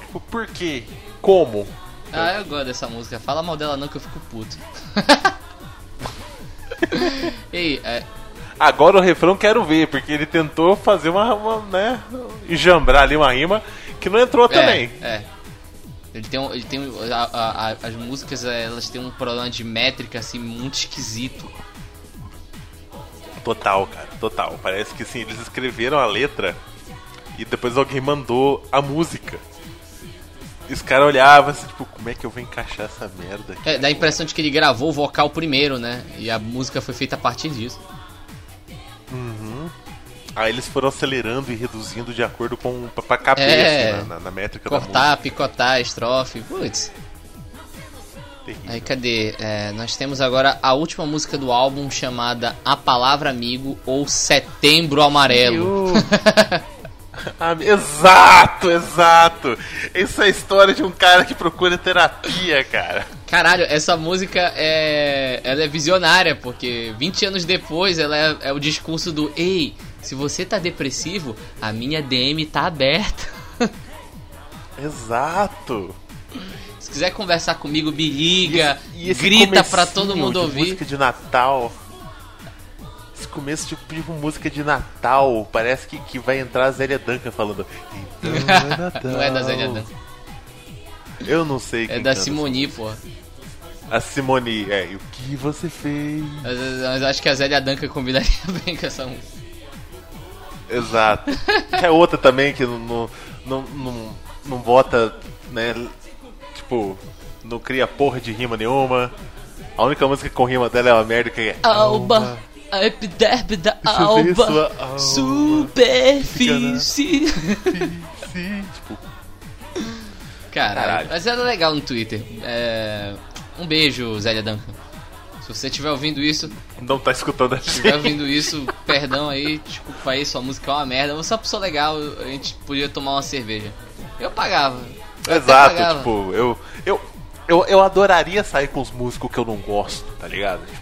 Tipo, por quê? Como? Ah, eu gosto dessa música. Fala mal dela não que eu fico puto. Ei, é, Agora o refrão quero ver, porque ele tentou fazer uma, uma né, enjambrar ali uma rima que não entrou também. É, é. Ele tem, ele tem a- a- a- as músicas é, elas têm um problema de métrica assim muito esquisito. Total, cara, total. Parece que sim, eles escreveram a letra e depois alguém mandou a música. E os caras olhavam assim, tipo, como é que eu vou encaixar essa merda aqui? É, dá a impressão de que ele gravou o vocal primeiro, né? E a música foi feita a partir disso. Aí eles foram acelerando e reduzindo de acordo com. pra, pra caber É. assim, na, na- na métrica Cortar, picotar, estrofe. Putz. Terrível. Aí cadê? É, nós temos agora a última música do álbum chamada A Palavra Amigo ou Setembro Amarelo. Ah, exato, exato. Essa é a história de um cara que procura terapia, cara. Caralho, essa música é. Ela é visionária, porque 20 anos depois ela é, é o discurso do Ei, se você tá depressivo, a minha DM tá aberta. Exato. Se quiser conversar comigo, me liga, E esse grita pra todo mundo ouvir. Música de Natal. Esse começo tipo de música de Natal. Parece que, que vai entrar a Zélia Duncan falando. Então é Natal. Não é da Zélia Duncan, Eu não sei é da Simoni, pô. A Simone, é. E o que você fez? Mas, mas acho que a Zélia Duncan combinaria bem com essa música. Exato. é outra também que não, não, não, não, não bota, né? Tipo, não cria porra de rima nenhuma. A única música com rima dela é uma merda que é. Alba, A epiderme da alba. sua alma. Superfície. Tipo, Caralho. Caralho. Mas era legal no Twitter. É, Um beijo, Zélia Duncan. Se você estiver ouvindo isso, não tá escutando a Se estiver ouvindo isso, perdão aí, desculpa aí, sua música é uma merda. Você é uma pessoa legal, a gente podia tomar uma cerveja. Eu pagava. Eu Exato, pagava. tipo, eu, eu, eu, eu adoraria sair com os músicos que eu não gosto, tá ligado? Tipo,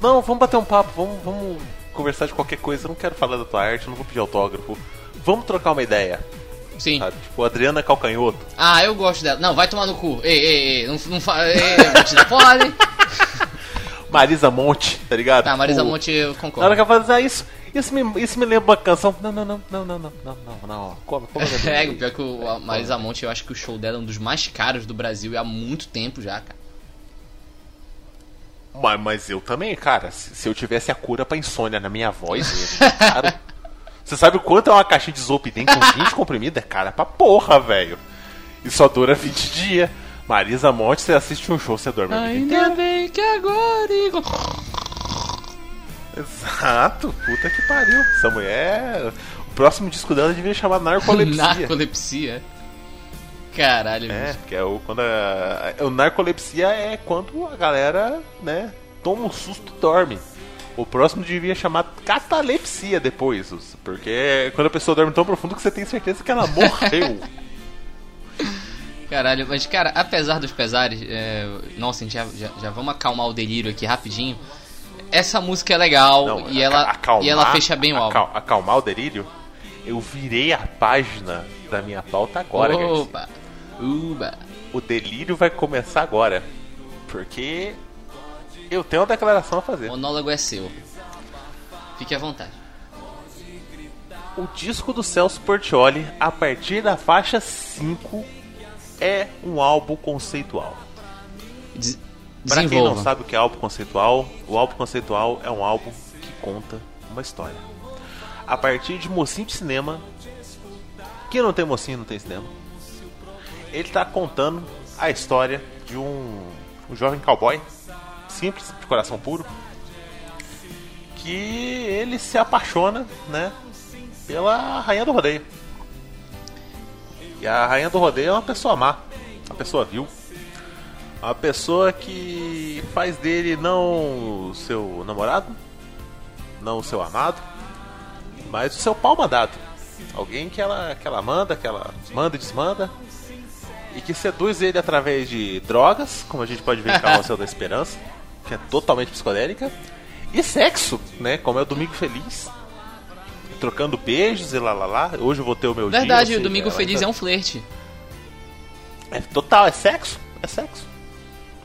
não, vamos bater um papo, vamos, vamos conversar de qualquer coisa, eu não quero falar da tua arte, não vou pedir autógrafo. Vamos trocar uma ideia, Sim. sabe? Tipo, Adriana Calcanhoto. Ah, eu gosto dela. Não, vai tomar no cu. Ei, ei, ei, não, não fala. Ei, vou te dar porrada, hein? Marisa Monte, tá ligado? Tá, Marisa Tipo, Monte, eu Na hora concordo. que ela fala, ah, isso, isso, me, isso me lembra uma canção. Não, não, não, não, não, não, não, não, não, come, come. É, pior que o, a Marisa Monte, eu acho que o show dela é um dos mais caros do Brasil e há muito tempo já, cara. Mas, mas eu também, cara, se, se eu tivesse a cura pra insônia na minha voz, eu, cara, você sabe o quanto é uma caixinha de Zolpidem com 20 comprimidos? É cara pra porra, velho. E só dura 20 dias. Marisa Monte, você assiste um show, você dorme Ainda bem que agora. Exato, puta que pariu. Essa mulher. O próximo disco dela devia chamar Narcolepsia. Narcolepsia. Caralho, É, bicho. que é o quando a, o narcolepsia é quando a galera, né, toma um susto e dorme. O próximo devia chamar catalepsia depois, porque é quando a pessoa dorme tão profundo que você tem certeza que ela morreu. Caralho, mas cara, apesar dos pesares, é, nossa, a gente já, já, já vamos acalmar o delírio aqui rapidinho. Essa música é legal Não, e, ela, acalmar- e ela fecha bem o álbum. acal- acalmar o delírio. Eu virei a página da minha pauta agora, Garcia. Uba. O delírio vai começar agora, porque eu tenho uma declaração a fazer. O monólogo é seu. Fique à vontade. O disco do Celso Portioli, a partir da faixa 5, é um álbum conceitual. Des Pra quem não sabe o que é álbum conceitual, o álbum conceitual é um álbum que conta uma história. A partir de mocinho de cinema, que não tem mocinho não tem cinema, ele tá contando a história de um, um jovem cowboy, simples, de coração puro, que ele se apaixona, né, pela rainha do rodeio. E a rainha do rodeio é uma pessoa má, uma pessoa vil. Uma pessoa que faz dele não o seu namorado, não o seu amado, mas o seu pau mandado. Alguém que ela, que ela manda, que ela manda e desmanda. E que seduz ele através de drogas, como a gente pode ver em Carrossel da Esperança, que é totalmente psicodélica. E sexo, né? Como é o Domingo Feliz. Trocando beijos e lá lá lá. Hoje eu vou ter o meu dia. Verdade, o Domingo Feliz ainda- é um flerte. É total, é sexo. É sexo.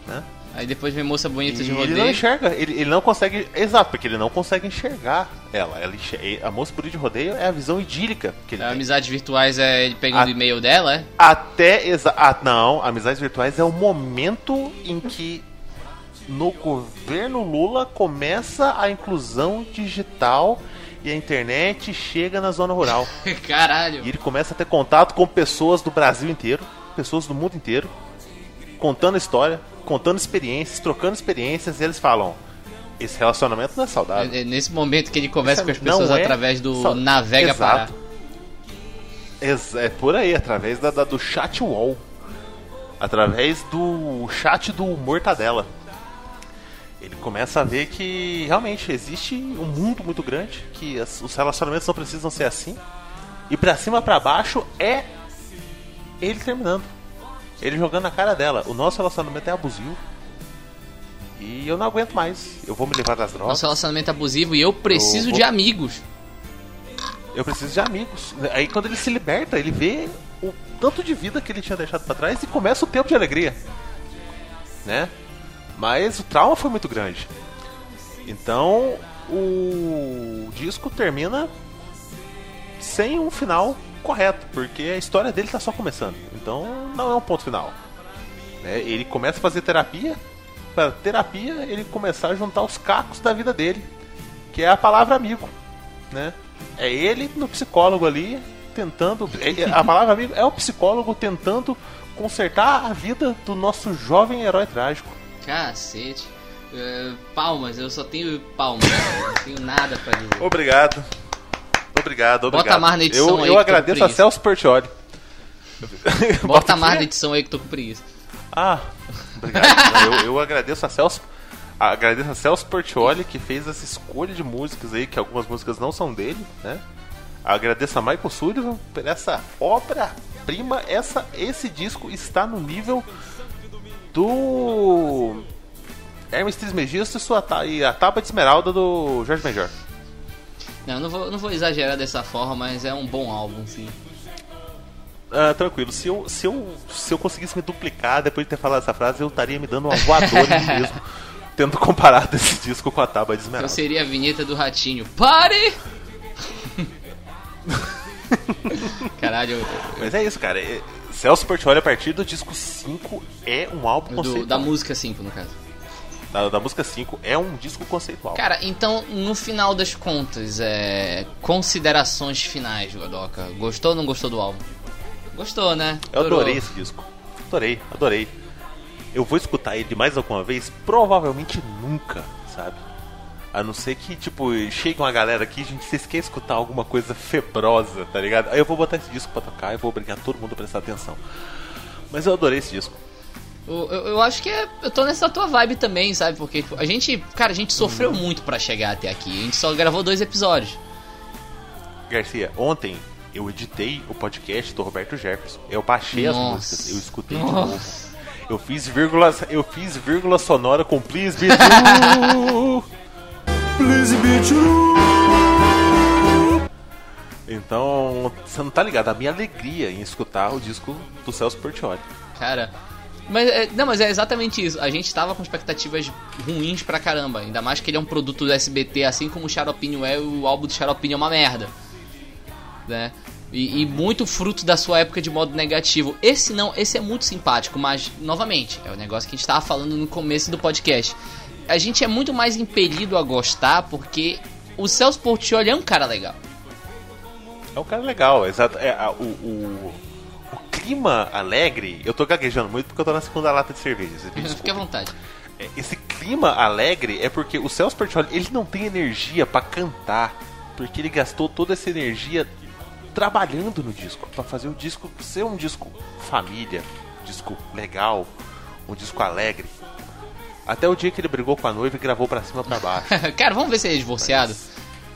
Né? Aí depois vem moça bonita E de ele não rodeio. enxerga, ele, ele não consegue. Exato, porque ele não consegue enxergar ela. ela enxer- a moça bonita de rodeio é a visão idílica que ele A tem. Amizades virtuais é ele pegando o e-mail dela, é? Até. Exa ah, não, amizades virtuais é o momento em que no governo Lula começa a inclusão digital e a internet chega na zona rural. Caralho. E ele começa a ter contato com pessoas do Brasil inteiro, pessoas do mundo inteiro, contando história, contando experiências, trocando experiências, e eles falam: esse relacionamento não é saudável. É- é nesse momento que ele conversa com as pessoas é através do só- Navega Exato. Pará. É por aí, através da, da- do chat wall. Através do chat do Mortadela. Ele começa a ver que realmente existe um mundo muito grande, que as- os relacionamentos não precisam ser assim. E pra cima pra baixo é ele terminando. Ele jogando na cara dela. O nosso relacionamento é abusivo. E eu não aguento mais. Eu vou me levar das drogas. Nosso relacionamento é abusivo e eu preciso Eu vou- de amigos. Eu preciso de amigos. Aí quando ele se liberta, ele vê o tanto de vida que ele tinha deixado pra trás e começa o tempo de alegria. Né? Mas o trauma foi muito grande. Então o disco termina sem um final correto, porque a história dele tá só começando. Então não é um ponto final. Né? Ele começa a fazer terapia, para terapia ele começar a juntar os cacos da vida dele, que é a palavra amigo, né? É ele no psicólogo ali tentando, é- a palavra amigo é o psicólogo tentando consertar a vida do nosso jovem herói trágico. Cacete. É, palmas, eu só tenho palmas, eu não tenho nada pra dizer. Obrigado. Obrigado, obrigado. Bota mais na edição eu, aí Eu agradeço a Celso Portioli. Bota mais na edição aí que eu tô com preguiça. Ah, obrigado. Eu, eu agradeço a Celso. Agradeço a Celso Portioli que fez essa escolha de músicas aí, que algumas músicas não são dele, né? Agradeço a Michael Sullivan por essa obra-prima. Essa, esse disco está no nível do Hermes Trismegisto e, sua, e a Tapa de Esmeralda do Jorge Benjor. Não, não vou, não vou exagerar dessa forma, mas é um bom álbum, sim. Ah, tranquilo, se eu, se, eu, se eu conseguisse me duplicar depois de ter falado essa frase, eu estaria me dando uma voadora em mim mesmo, tendo comparado esse disco com a Tábua de Esmeralda. seria a vinheta do ratinho. Pare! Caralho, eu- Mas é isso, cara. é- Celso Portioli, a partir do disco 5, é um álbum conceitual. do- da música 5, no caso. Da, da música 5, é um disco conceitual. Cara, então, no final das contas, é... considerações finais, Godoka. Gostou ou não gostou do álbum? Gostou, né? eu Adorou. adorei esse disco. Adorei, adorei. Eu vou escutar ele mais alguma vez? Provavelmente nunca, sabe? A não ser que, tipo, chegue uma galera aqui, gente, vocês querem escutar alguma coisa febrosa, tá ligado? Aí eu vou botar esse disco pra tocar e vou obrigar todo mundo a prestar atenção. Mas eu adorei esse disco. Eu, eu- eu acho que é- eu tô nessa tua vibe também, sabe? Porque tipo, a gente, cara, a gente sofreu Uhum. muito pra chegar até aqui. A gente só gravou dois episódios. Garcia, ontem eu editei o podcast do Roberto Jefferson. Eu baixei as Nossa. músicas, eu escutei de Nossa. novo. Eu fiz vírgula, eu fiz vírgula sonora com Please Be True. Please be true. Então, você não tá ligado a minha alegria em escutar o disco do Celso Portioli. Cara. Mas, é, não, mas é exatamente isso. A gente tava com expectativas ruins pra caramba. Ainda mais que ele é um produto do SBT, assim como o Xaropinho é, o álbum do Xaropinho é uma merda. Né? E, e muito fruto da sua época de modo negativo. Esse não, esse é muito simpático, mas, novamente, é o negócio que a gente tava falando no começo do podcast. A gente é muito mais impelido a gostar porque o Celso Portioli é um cara legal. É um cara legal, exato. É, a- o, o, o clima alegre. Eu tô gaguejando muito porque eu tô na segunda lata de cerveja. Fique à vontade. É, Esse clima alegre é porque o Celso Portioli ele não tem energia pra cantar, porque ele gastou toda essa energia trabalhando no disco Pra fazer o disco ser um disco família, um disco legal, um disco alegre. Até o dia que ele brigou com a noiva e gravou pra cima pra baixo. Cara, vamos ver se ele é divorciado.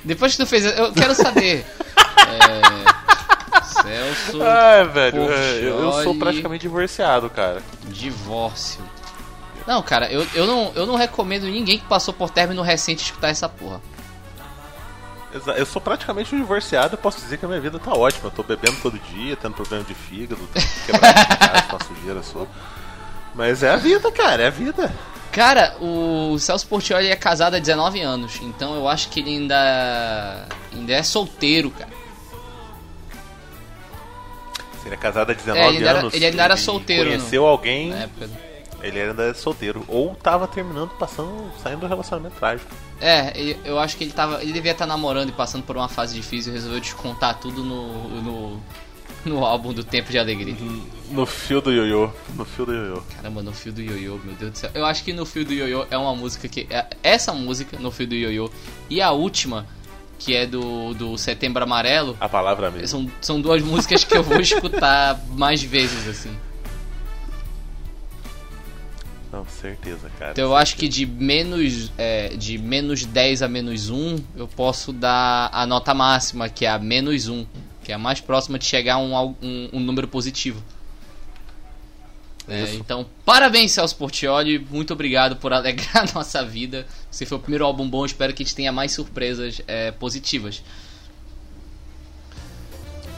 Depois que tu fez. Eu quero saber. é, Celso. Ai, velho, é, eu, sou praticamente divorciado, cara. Divórcio. Não, cara, eu, eu, não, eu não recomendo ninguém que passou por término recente escutar essa porra. Eu sou praticamente um divorciado, posso dizer que a minha vida tá ótima. Eu tô bebendo todo dia, tendo problema de fígado, quebrado de casa, com a sujeira só. Mas é a vida, cara, é a vida. Cara, o Celso Portioli é casado há 19 anos, então eu acho que ele ainda. ainda é solteiro, cara. Se ele é casado há 19 É, ele ainda era- anos. ele ainda era solteiro, Conheceu alguém, Na época. Ele ainda é solteiro. Ou tava terminando, passando, saindo do relacionamento trágico. É, eu acho que ele tava. Ele devia estar namorando e passando por uma fase difícil e resolveu descontar tudo no. no, no álbum do Tempo de Alegria. No fio do ioiô. No fio do ioiô. Caramba, no fio do ioiô, meu Deus do céu. Eu acho que no fio do ioiô é uma música que. é- Essa música, no fio do ioiô, e a última, que é do, do Setembro Amarelo, A palavra mesmo. são, são duas músicas que eu vou escutar mais vezes, assim. Não, certeza, cara. Então eu acho que de menos, é, de menos 10 a menos 1, eu posso dar a nota máxima, que é a menos 1, que é a mais próxima de chegar a um, um, um número positivo. É, então, parabéns, Celso Portioli. Muito obrigado por alegrar a nossa vida. Você foi o primeiro álbum bom. Espero que a gente tenha mais surpresas é, positivas.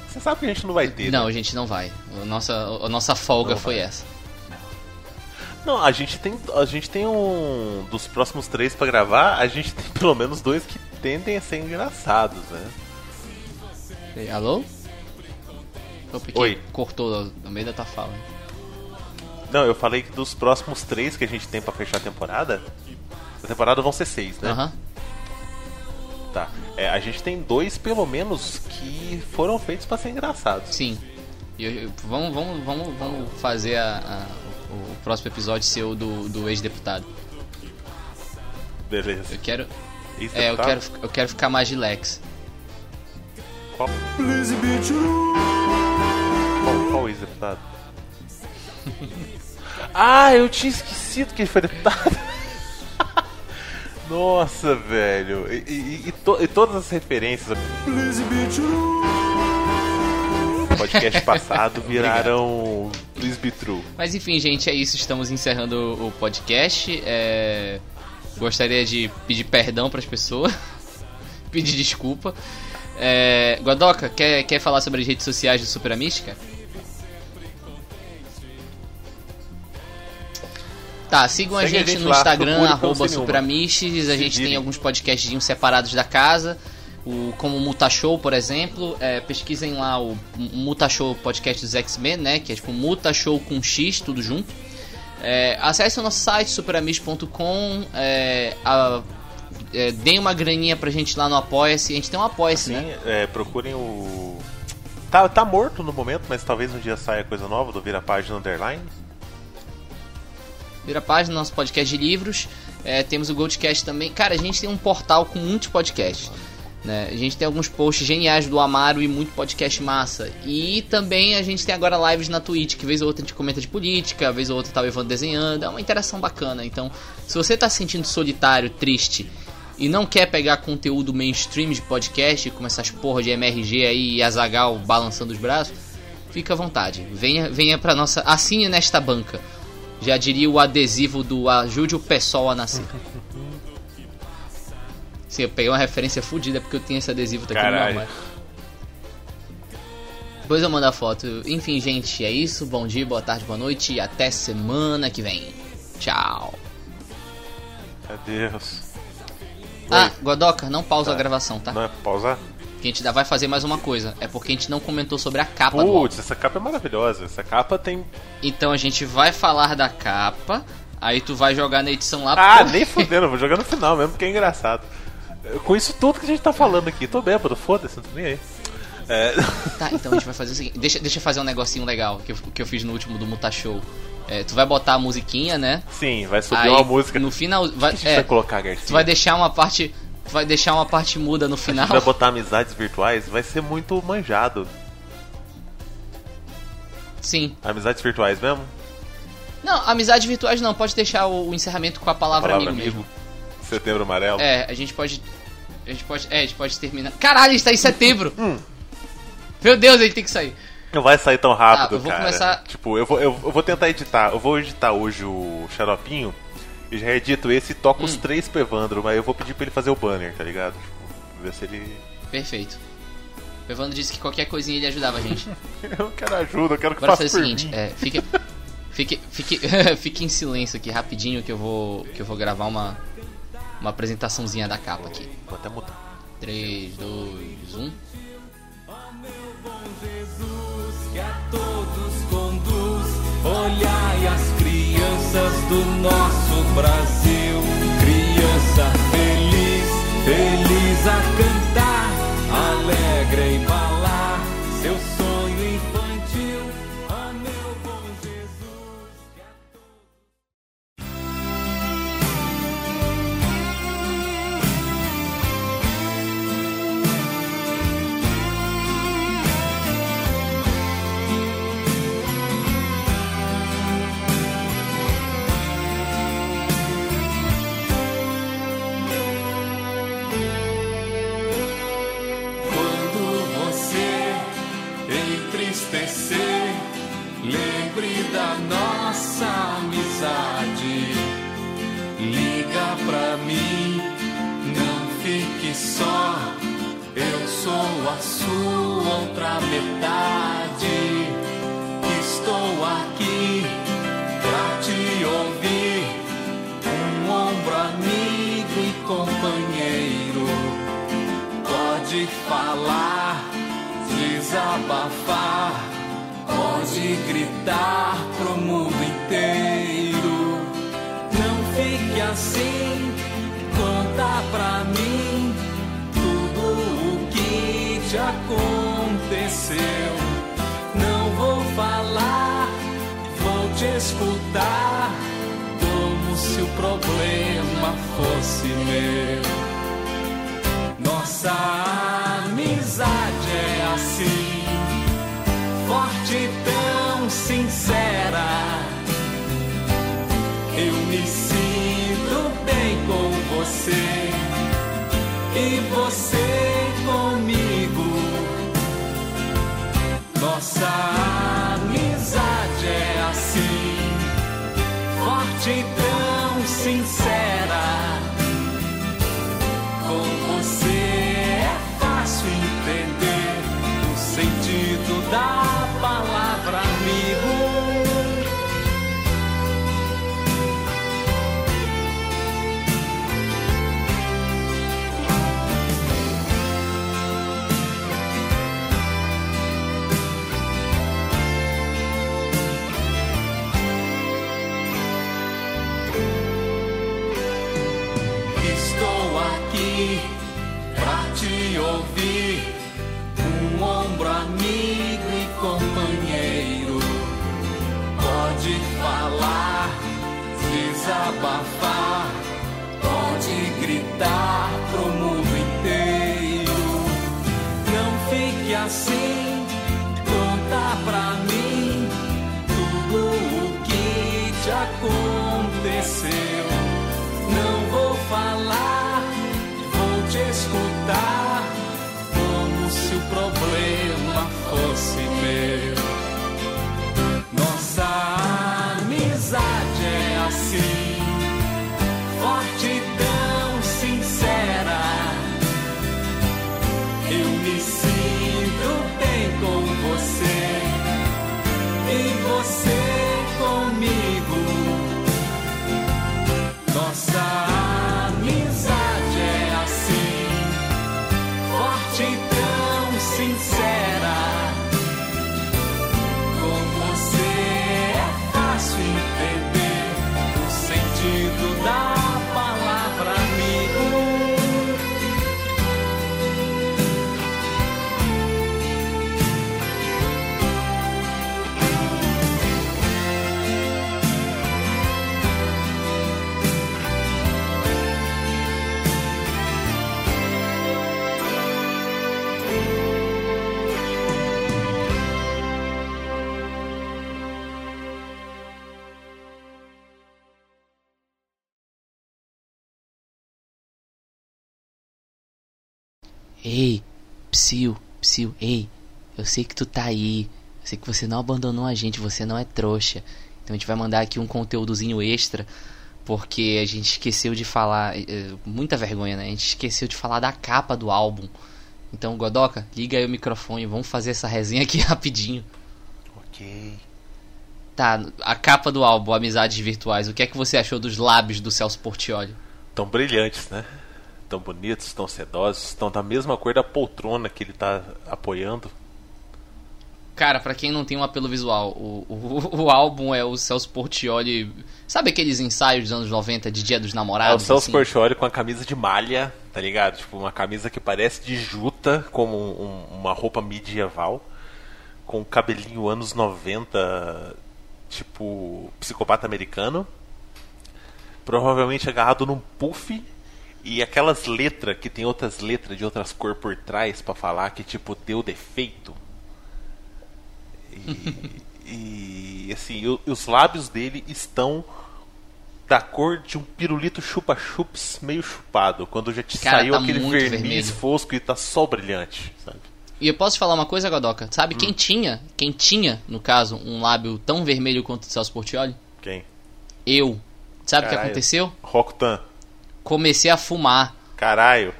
Você sabe que a gente não vai ter. Não, né? a gente não vai. A nossa, a nossa folga Não foi vai. essa. Não, a gente tem. A gente tem um. Dos próximos três pra gravar, a gente tem pelo menos dois que tendem a ser engraçados, né? Ei, Alô? Opa, Oi. Cortou no meio da tua fala. Não, eu falei que dos próximos três que a gente tem pra fechar a temporada. A temporada vão ser seis, né? Aham. Tá. É, a gente tem dois, pelo menos, que foram feitos pra ser engraçados. Sim. E eu- eu- vamos, vamos, vamos, vamos fazer a- a- o, próximo episódio ser o do, do ex-deputado. Beleza. Eu quero. É, eu quero, eu quero ficar mais de Lex. Qual, qual, qual ex-deputado? ah, eu tinha esquecido que ele foi deputado. Nossa, velho. E, e- e to- e todas as referências Please be true. Podcast passado viraram Please Be True. Mas enfim, gente, é isso. Estamos encerrando o podcast. É, Gostaria de pedir perdão para as pessoas. pedir desculpa. É... Godoka, quer, quer falar sobre as redes sociais do Super Mística? Tá, sigam a Segue a gente, gente no lá, Instagram, arroba Supramistes. A gente tem alguns podcasts separados da casa. O, como o Mutashow, por exemplo. É, pesquisem lá o Mutashow podcast dos X-Men, né? Que é tipo Mutashow com X, tudo junto. É, acesse o nosso site, superamish.com. É, é, deem uma graninha pra gente lá no Apoia-se. A gente tem um Apoia-se, Sim, né? é, procurem o. Tá, tá morto no momento, mas talvez um dia saia coisa nova do Vira Página Underline. Vira página, nosso podcast de livros. É, temos o Goldcast também. Cara, a gente tem um portal com muitos podcasts. Né? A gente tem alguns posts geniais do Amaro e muito podcast massa. E também a gente tem agora lives na Twitch, que vez ou outra a gente comenta de política, vez ou outra tá o Evandro desenhando. É uma interação bacana. Então, se você tá se sentindo solitário, triste e não quer pegar conteúdo mainstream de podcast, como essas porra de MRG aí e Azagal balançando os braços, fica à vontade. Venha, venha pra nossa. Assine nesta banca. Já diria o adesivo do Ajude o Pessoal a Nascer. Sim, eu peguei uma referência fodida porque eu tenho esse adesivo tá aqui no meu armário. Depois eu mando a foto. Enfim, gente, é isso. Bom dia, boa tarde, boa noite e até semana que vem. Tchau. Adeus. Ah, Godoka, não pausa Tá. a gravação, tá? Não é pausar? Que a gente ainda vai fazer mais uma coisa. É porque a gente não comentou sobre a capa do álbum. Putz, essa capa é maravilhosa. Essa capa tem. Então a gente vai falar da capa. Aí tu vai jogar na edição lá. Ah, pô. nem fudendo, vou jogar no final mesmo, porque é engraçado. Com isso tudo que a gente tá falando aqui, tô bêbado, foda-se, não tô nem aí. É, Tá, então a gente vai fazer o seguinte. Deixa, deixa eu fazer um negocinho legal que eu, que eu fiz no último do Muta Show. É, tu vai botar a musiquinha, né? sim, vai subir Aí uma música. no final. Vai, que a é, vai colocar, Garcia? tu vai deixar uma parte. Tu vai deixar uma parte muda no A final. gente vai botar amizades virtuais, vai ser muito manjado. Sim. Amizades virtuais mesmo? Não, amizades virtuais não. Pode deixar o, o encerramento com a palavra, Palavra amigo, mesmo. Setembro amarelo. É, a gente pode. A gente pode. É, a gente pode terminar. Caralho, a gente tá em setembro! Hum. Meu Deus, a gente tem que sair. Não vai sair tão rápido, Ah, eu vou cara. começar- Tipo, eu vou, eu, eu vou tentar editar. Eu vou editar hoje o xaropinho e já edito esse e toco Hum. os três pro Evandro, mas eu vou pedir pra ele fazer o banner, tá ligado? Tipo, ver se ele. Perfeito. O Evandro disse que qualquer coisinha ele ajudava a gente. Eu quero ajuda, eu quero que Bora faça fazer o seguinte, mim. é, fique, fique, fique, fique em silêncio aqui rapidinho que eu vou, que eu vou gravar uma, uma apresentaçãozinha da capa aqui. Vou até mudar. 3, 2, 1. Jesus que a todos conduz. Olhai as crianças do nosso Brasil. Criança feliz, feliz a cantar, alegre a embalar seu sonho sou a sua outra metade. Estou aqui pra te ouvir. Um ombro amigo e companheiro. Pode falar, desabafar, pode gritar Escutar como se o problema fosse meu. Nossa amizade é assim, forte e tão sincera. Eu me sinto bem com você e você comigo. Nossa amizade forte vou Ei, Psyu, Psyu, ei, eu sei que tu tá aí. Eu sei que você não abandonou a gente, você não é trouxa. Então a gente vai mandar aqui um conteúdozinho extra. Porque a gente esqueceu de falar. eh, Muita vergonha, né? A gente esqueceu de falar da capa do álbum. Então, Godoka, liga aí o microfone. Vamos fazer essa resenha aqui rapidinho. Ok. Tá, a capa do álbum, Amizades Virtuais. O que é que você achou dos lábios do Celso Portioli? Tão brilhantes, né? Tão bonitos, tão sedosos, estão da mesma cor da poltrona que ele tá apoiando. Cara, pra quem não tem um apelo visual, o, o, o álbum é o Celso Portioli. Sabe aqueles ensaios dos anos 90 de Dia dos É o Namorados? Celso assim? Portioli com a camisa de malha, tá ligado? Tipo, uma camisa que parece de juta, como um- uma roupa medieval, com cabelinho anos 90, tipo, psicopata americano. Provavelmente agarrado num puff. E aquelas letras que tem outras letras de outras cores por trás pra falar que, tipo, deu defeito. E, e, assim, o- os lábios dele estão da cor de um pirulito chupa-chups meio chupado, quando já te Cara, saiu tá aquele verniz vermelho. fosco e tá só brilhante, sabe? E eu posso te falar uma coisa, Godoka? Sabe Hum. quem tinha, quem tinha, no caso, um lábio tão vermelho quanto o Celso Portioli? Quem? Eu. Sabe o que aconteceu? Rokutan. Comecei a fumar. Caralho.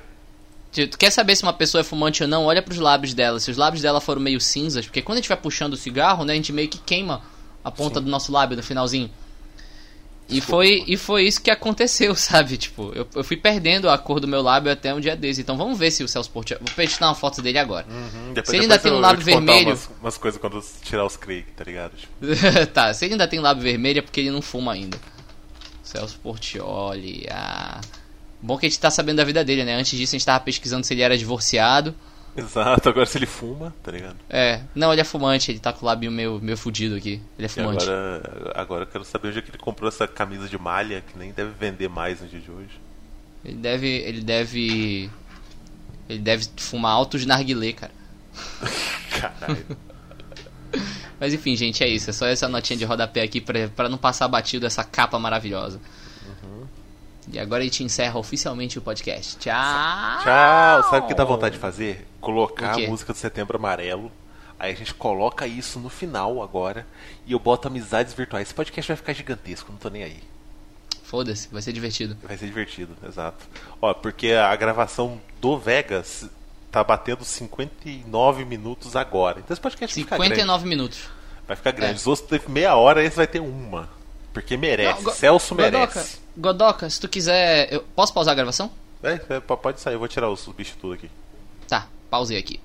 Tu tu quer saber se uma pessoa é fumante ou não? Olha pros lábios dela. Se os lábios dela foram meio cinzas, porque quando a gente vai puxando o cigarro, né, a gente meio que queima a ponta do nosso lábio no finalzinho. E Desculpa, foi, e foi isso que aconteceu, sabe? Tipo, eu, eu fui perdendo a cor do meu lábio até um dia desse. Então vamos ver se o Celso Portioli. Vou postar uma foto dele agora. Hum, depois, Se ele ainda tem um lábio vermelho- Umas, umas coisas quando tirar os Craig, tá ligado? Tipo, tá, se ele ainda tem lábio vermelho é porque ele não fuma ainda. Celso Portioli, ah. Bom que a gente tá sabendo da vida dele, né? Antes disso a gente tava pesquisando se ele era divorciado. Exato, agora se ele fuma, tá ligado? É, não, ele é fumante, ele tá com o lábio meio, meio fudido aqui. Ele é E fumante. agora, agora eu quero saber onde é que ele comprou essa camisa de malha, que nem deve vender mais no dia de hoje. Ele deve. Ele deve. Ele deve fumar alto de narguilé, cara. Caralho. Mas enfim, gente, é isso. É só essa notinha de rodapé aqui pra, pra não passar batido essa capa maravilhosa. E agora a gente encerra oficialmente o podcast. Tchau! Tchau! Sabe o que dá vontade de fazer? Colocar a música do Setembro Amarelo. Aí a gente coloca isso no final agora. E eu boto amizades virtuais. Esse podcast vai ficar gigantesco, não tô nem aí. Foda-se, vai ser divertido. Vai ser divertido, exato. Ó, porque a gravação do Vegas tá batendo 59 minutos agora. Então esse podcast vai ficar grande. 59 minutos. Vai ficar grande. É. Os outros teve meia hora, esse vai ter uma. Porque merece. Não, Celso merece. Godoka, se tu quiser. Eu posso pausar a gravação? É, é, pode sair, eu vou tirar os bichos tudo aqui. Tá, pausei aqui.